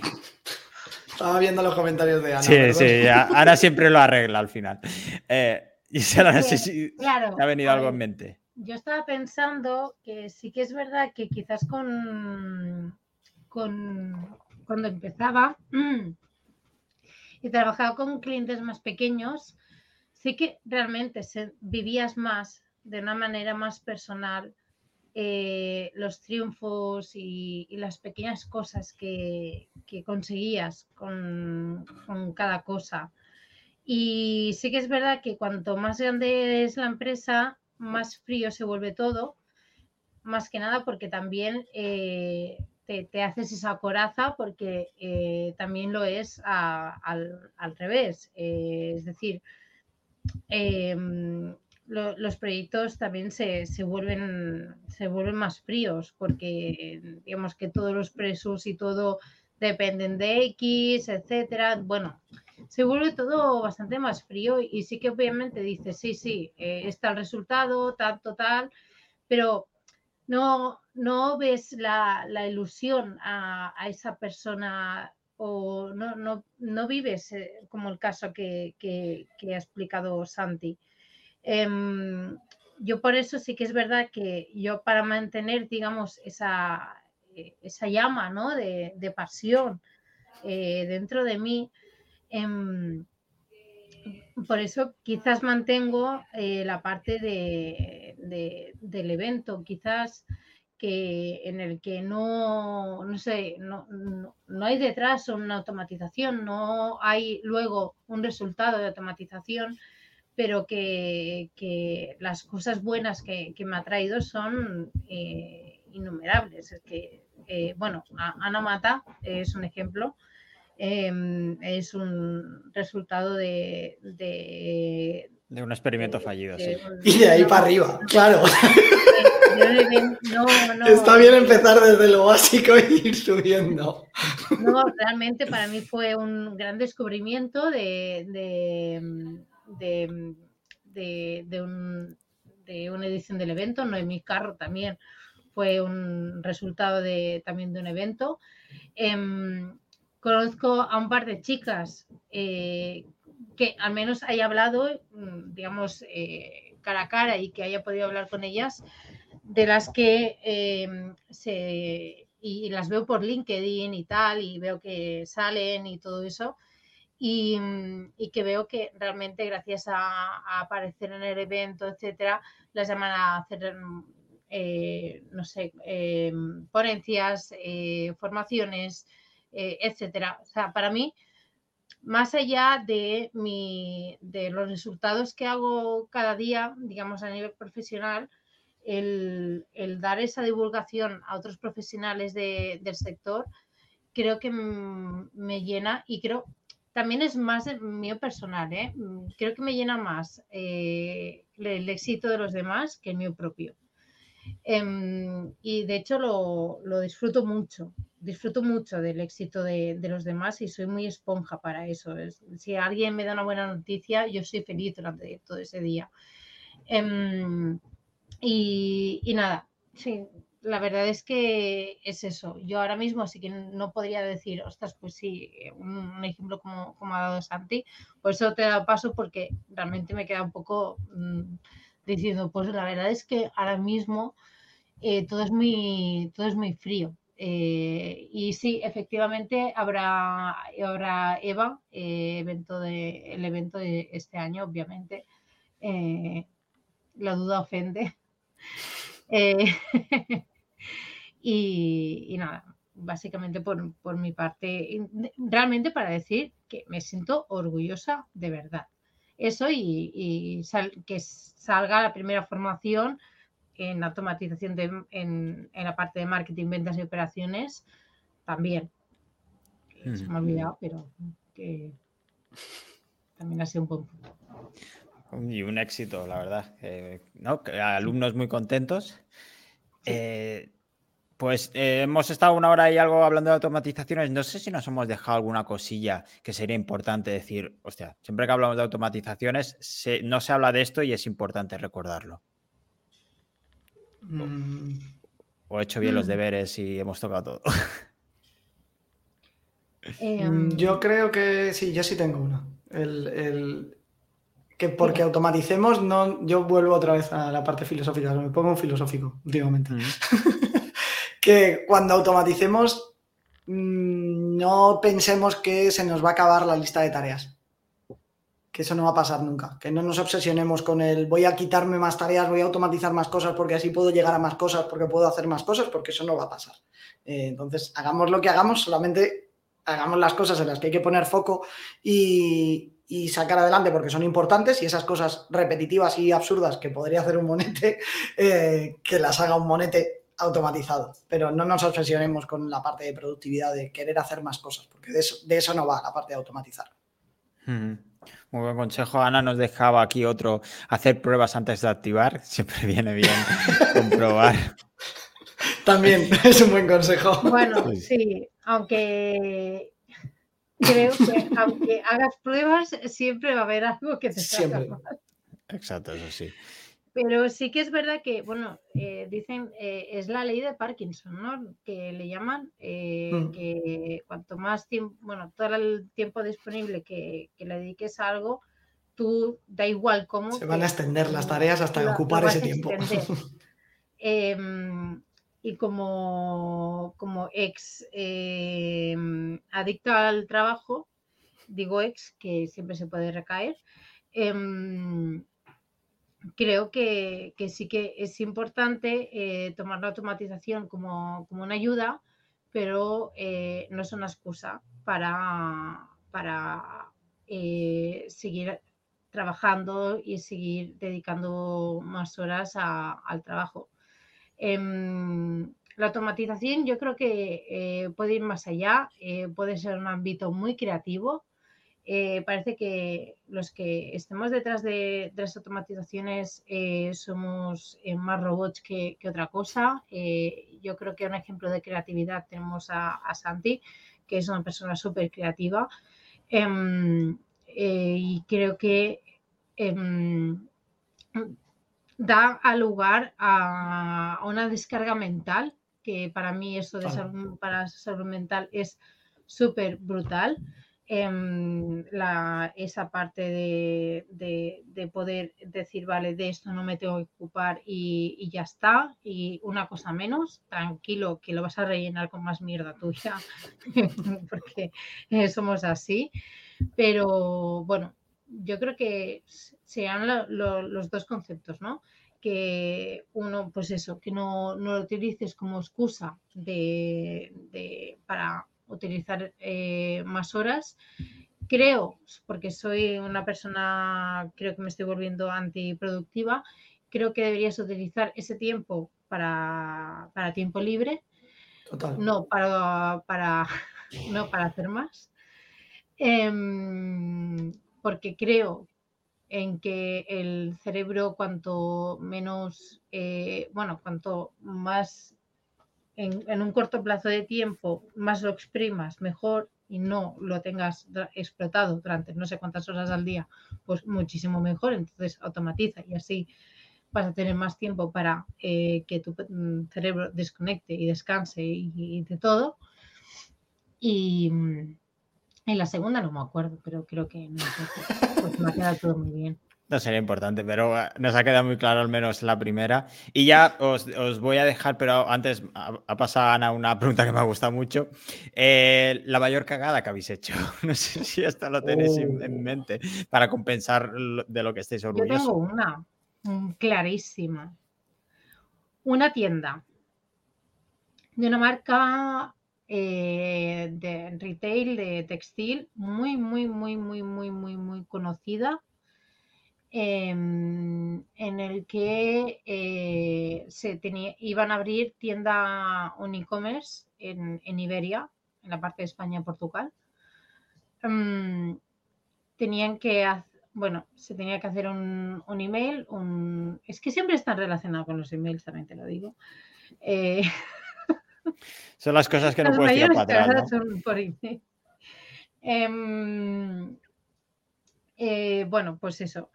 Estaba viendo los comentarios de Ana. Sí, sí, Ana siempre lo *laughs* arregla al final. Eh, Gisela, no sé si te ha venido algo en mente yo estaba pensando que sí que es verdad que quizás con, cuando empezaba *clears throat* y trabajaba con clientes más pequeños, sí que realmente vivías más de una manera más personal eh, los triunfos y, las pequeñas cosas que, conseguías con, con, cada cosa. Y sí que es verdad que cuanto más grande es la empresa, más frío se vuelve todo, más que nada porque también eh, te, haces esa coraza porque eh, también lo es al, revés. Eh, es decir, em, los proyectos también se, vuelven, se vuelven más fríos porque digamos que todos los presos y todo dependen de X, etcétera. Bueno, se vuelve todo bastante más frío y sí que obviamente dices, sí, sí, eh, está el resultado, tal, total, pero no, no ves la, ilusión a, esa persona o no, no, no vives eh, como el caso que, ha explicado Santi. Em, yo por eso sí que es verdad que yo para mantener, digamos, esa, eh, esa llama ¿no? de, pasión dentro de mí, Em, por eso quizás mantengo eh, la parte del evento, quizás que en el que no, no sé, no, hay detrás una automatización, no hay luego un resultado de automatización, pero que, las cosas buenas que, me ha traído son eh, innumerables. Es que, eh, bueno, Ana Mata es un ejemplo Em, es un resultado de, de, un experimento fallido. sí. y de ahí para arriba, claro. Está bien empezar desde lo básico e ir subiendo. No, realmente para mí fue un gran descubrimiento de, de, de, un, de una edición del evento. No en mi carro también fue un resultado de, también de un evento. Em, conozco a un par de chicas eh, que al menos haya hablado, mm, digamos, eh, cara a cara y que haya podido hablar con ellas, de las que em, se, y, las veo por LinkedIn y tal, y veo que salen y todo eso. Y, mm, y que veo que realmente gracias a, aparecer en el evento, etcétera, las llaman a hacer, eh, no sé, ponencias, formaciones, eh, etcétera. O sea, para mí, más allá de, mi, de los resultados que hago cada día, digamos a nivel profesional, el, dar esa divulgación a otros profesionales del sector, creo que me llena y creo también es más mío personal, ¿eh? creo que me llena más eh, el éxito de los demás que el mío propio. Em, y de hecho lo, lo, disfruto mucho, disfruto mucho del éxito de, de, los demás y soy muy esponja para eso. si alguien me da una buena noticia, yo soy feliz durante todo ese día. Em, y, nada, sí, la verdad es que es eso. Yo ahora mismo así que no podría decir, ostras, pues sí, un, ejemplo como, como, ha dado Santi, por eso te da paso porque realmente me queda un poco... Mm, diciendo, pues la verdad es que ahora mismo eh, todo, es muy, todo es muy frío. Eh, y sí, efectivamente habrá, habrá EVA, eh, evento de, el evento de este año, obviamente. la duda ofende. *laughs* *laughs* y, y, nada, básicamente por, por mi parte, realmente para decir que me siento orgullosa de verdad eso y, que salga la primera formación en automatización en, la parte de marketing, ventas y operaciones también. Se me ha olvidado, pero que también ha sido un buen punto. Y un éxito, la verdad. ¿no? Alumnos muy contentos. Eh, pues eh, hemos estado una hora y algo hablando de automatizaciones. No sé si nos hemos dejado alguna cosilla que sería importante decir. Hostia, siempre que hablamos de automatizaciones no se habla de esto y es importante recordarlo. Mm. O, he hecho bien los mm. deberes y hemos tocado todo. *laughs* Em. Mm, yo creo que sí, yo sí tengo uno. El, que porque automaticemos, no, yo vuelvo otra vez a la parte filosófica, me pongo un filosófico últimamente. *laughs* que cuando automaticemos mm, no pensemos que se nos va a acabar la lista de tareas. Que eso no va a pasar nunca. Que no nos obsesionemos con el voy a quitarme más tareas, voy a automatizar más cosas porque así puedo llegar a más cosas, porque puedo hacer más cosas, porque eso no va a pasar. Eh, entonces, hagamos lo que hagamos, solamente hagamos las cosas en las que hay que poner foco y, sacar adelante porque son importantes y esas cosas repetitivas y absurdas que podría hacer un monete, *laughs* eh, que las haga un monete automatizado, pero no nos obsesionemos con la parte de productividad, de querer hacer más cosas, porque de eso, de eso no va la parte de automatizar. Muy buen consejo. Ana nos dejaba aquí otro, hacer pruebas antes de activar. *laughs* Siempre viene bien *laughs* comprobar. También *laughs* es un buen consejo. Bueno, sí, aunque creo que aunque hagas pruebas, siempre va a haber algo que te siempre. Exacto, eso sí. Pero sí que es verdad que, bueno, eh, dicen, eh, es la ley de Parkinson, ¿no? Que le llaman, eh, mm. que cuanto más tiempo, bueno, todo el tiempo disponible que, le dediques a algo, tú da igual cómo. Se van a extender las tareas hasta ocupar ese tiempo. *laughs* Em, y como, como ex adicto al trabajo, digo ex, que siempre se puede recaer, em, creo que, sí que es importante eh, tomar la automatización como, una ayuda, pero eh, no es una excusa para, para eh, seguir trabajando y seguir dedicando más horas al trabajo. Em, la automatización yo creo que puede ir más allá, puede ser un ámbito muy creativo eh, parece que los que estemos detrás de, las automatizaciones eh, somos eh, más robots que, otra cosa. yo creo que un ejemplo de creatividad tenemos a, Santi, que es una persona súper creativa. Em, y creo que em, da lugar a una descarga mental, que para mí eso de salud, para salud mental es súper brutal. Em, esa parte de, poder decir, vale, de esto no me tengo que ocupar y, ya está, y una cosa menos, tranquilo, que lo vas a rellenar con más mierda tuya, *laughs* porque eh, somos así. Pero bueno, yo creo que sean los dos conceptos, ¿no? Que uno, pues eso, que no, lo utilices como excusa de, para utilizar eh, más horas. Creo, porque soy una persona, creo que me estoy volviendo antiproductiva, creo que deberías utilizar ese tiempo para, tiempo libre, no para, para, no para hacer más. Em, porque creo en que el cerebro cuanto menos, eh, bueno, cuanto más en, un corto plazo de tiempo, más lo exprimas, mejor y no lo tengas explotado durante no sé cuántas horas al día, pues muchísimo mejor. Entonces automatiza y así vas a tener más tiempo para eh, que tu mm, cerebro desconecte y descanse y, de todo. Y mm, en la segunda no me acuerdo, pero creo que no, pues me ha quedado todo muy bien. No sería importante, pero eh, nos ha quedado muy claro al menos la primera. Y ya os, voy a dejar, pero antes ha pasado Ana una pregunta que me ha gustado mucho. Eh, la mayor cagada que habéis hecho. *laughs* No sé si esto lo tenéis en, oh. mente para compensar de lo que estéis orgullosos. Yo tengo una mm, clarísima. Una tienda de una marca eh, de retail, de textil, muy, muy, muy, muy, muy, muy, muy conocida Em, en el que eh, se tenía, iban a abrir tienda un e-commerce en, Iberia, en la parte de España y Portugal. Em, tenían que bueno, se tenía que hacer un, email, un... es que siempre están relacionados con los emails, también te lo digo. Eh, *laughs* son las cosas que no puedes tirar para atrás. Em, eh, bueno, pues eso.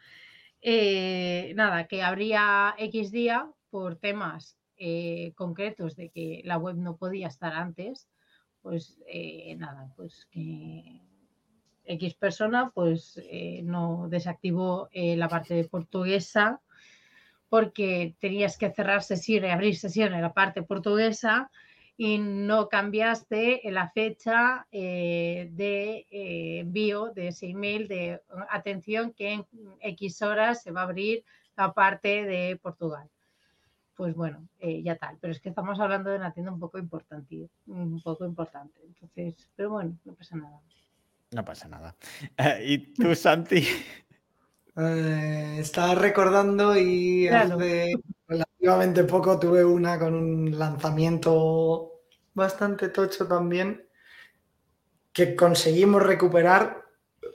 Eh, nada, que habría X día por temas eh, concretos de que la web no podía estar antes, pues eh, nada, pues que X persona pues no desactivó la parte portuguesa porque tenías que cerrar sesión y abrir sesión en la parte portuguesa y no cambiaste la fecha eh, de eh, envío de ese email de atención que en X horas se va a abrir la parte de Portugal. Pues bueno, eh, ya tal. Pero es que estamos hablando de una tienda un poco importante, un poco importante. Entonces, pero bueno, no pasa nada. No pasa nada. *laughs* ¿Y tú, Santi? estaba recordando y hace relativamente poco tuve una con un lanzamiento bastante tocho también que conseguimos recuperar,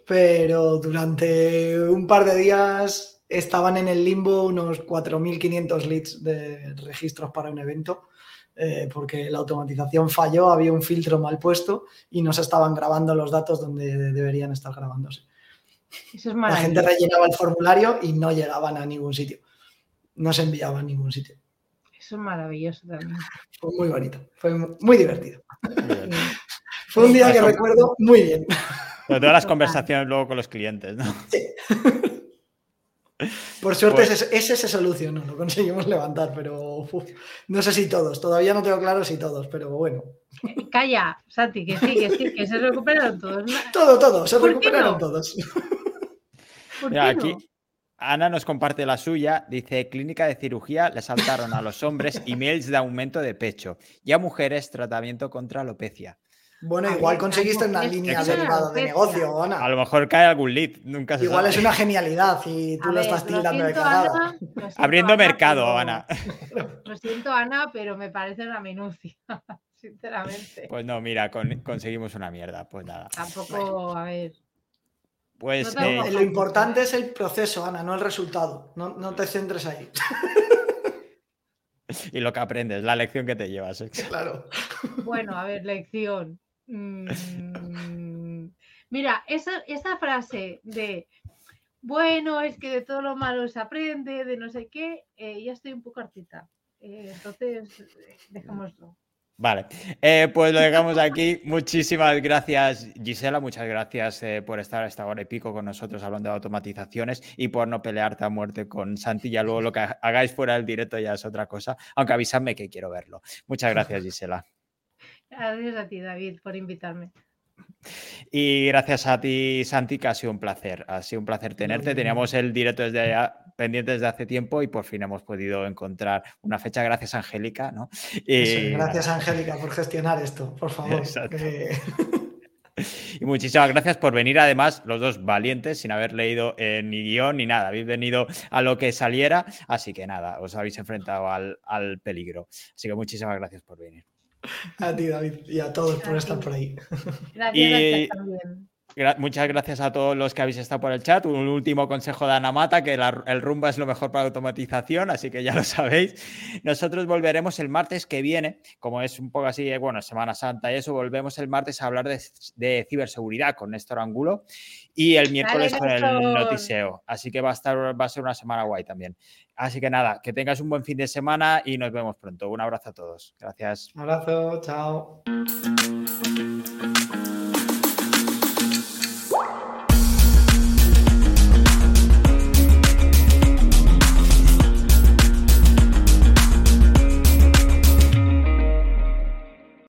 pero durante un par de días estaban en el limbo unos 4.500 leads de registros para un evento. Eh, porque la automatización falló, había un filtro mal puesto y no se estaban grabando los datos donde deberían estar grabándose. la gente rellenaba el formulario y no llegaban a ningún sitio. No se enviaban a ningún sitio. Eso es maravilloso también. Fue muy bonito, fue muy divertido. fue un día que recuerdo muy bien. Pero todas las conversaciones luego con los clientes, ¿no? Sí. Por suerte pues ese, se solucionó, lo conseguimos levantar, pero no sé si todos, todavía no tengo claro si todos, pero bueno. Calla, Santi, que sí, que sí, que se recuperaron todos. Todo, todo, se recuperaron todos. Mira, aquí, Ana nos comparte la suya. Dice: Clínica de cirugía le saltaron a los hombres emails de aumento de pecho y a mujeres tratamiento contra alopecia. Bueno, igual conseguiste una línea derivada de negocio, Ana. A lo mejor cae algún lead, nunca se Igual es una genialidad y tú lo estás tildando de cagada. *laughs* Abriendo mercado, Ana. *laughs* Lo siento, Ana, pero me parece una minucia, *laughs* sinceramente. Pues no, mira, conseguimos una mierda, pues nada. Tampoco, a ver. Pues, eh, lo importante es el proceso, Ana, no el resultado. No, te centres ahí. *laughs* y lo que aprendes, la lección que te llevas. *laughs* Claro. Bueno, a ver, lección. Mm, mira, esa, esa frase de bueno, es que de todo lo malo se aprende, de no sé qué, eh, ya estoy un poco hartita. Eh, entonces, dejémoslo. Vale, pues lo dejamos aquí. Muchísimas gracias, Gisela. Muchas gracias por estar a esta hora y pico con nosotros hablando de automatizaciones y por no pelearte a muerte con Santi. Ya luego lo que hagáis fuera del directo ya es otra cosa, aunque avísame que quiero verlo. Muchas gracias, Gisela. Gracias a ti, David, por invitarme. Y gracias a ti, Santi, que ha sido un placer. Ha sido un placer tenerte. Teníamos el directo desde allá, pendiente desde hace tiempo y por fin hemos podido encontrar una fecha. Gracias, Angélica. ¿no? gracias, Angélica, por gestionar esto, por favor. *laughs* Y muchísimas gracias por venir, además, los dos valientes, sin haber leído eh, ni guion ni nada. Habéis venido a lo que saliera, así que nada, os habéis enfrentado al, al peligro. Así que muchísimas gracias por venir. A ti, David, y a todos por estar por ahí. Gracias, también. Muchas gracias a todos los que habéis estado por el chat. Un último consejo de Ana Mata, que el rumba es lo mejor para automatización, así que ya lo sabéis. Nosotros volveremos el martes que viene, como es un poco así, bueno, Semana Santa y eso, volvemos el martes a hablar de, ciberseguridad con Néstor Angulo y el miércoles con el notiseo. Así que va a, estar, va a ser una semana guay también. Así que nada, que tengas un buen fin de semana y nos vemos pronto. Un abrazo a todos. Gracias. Un abrazo, chao.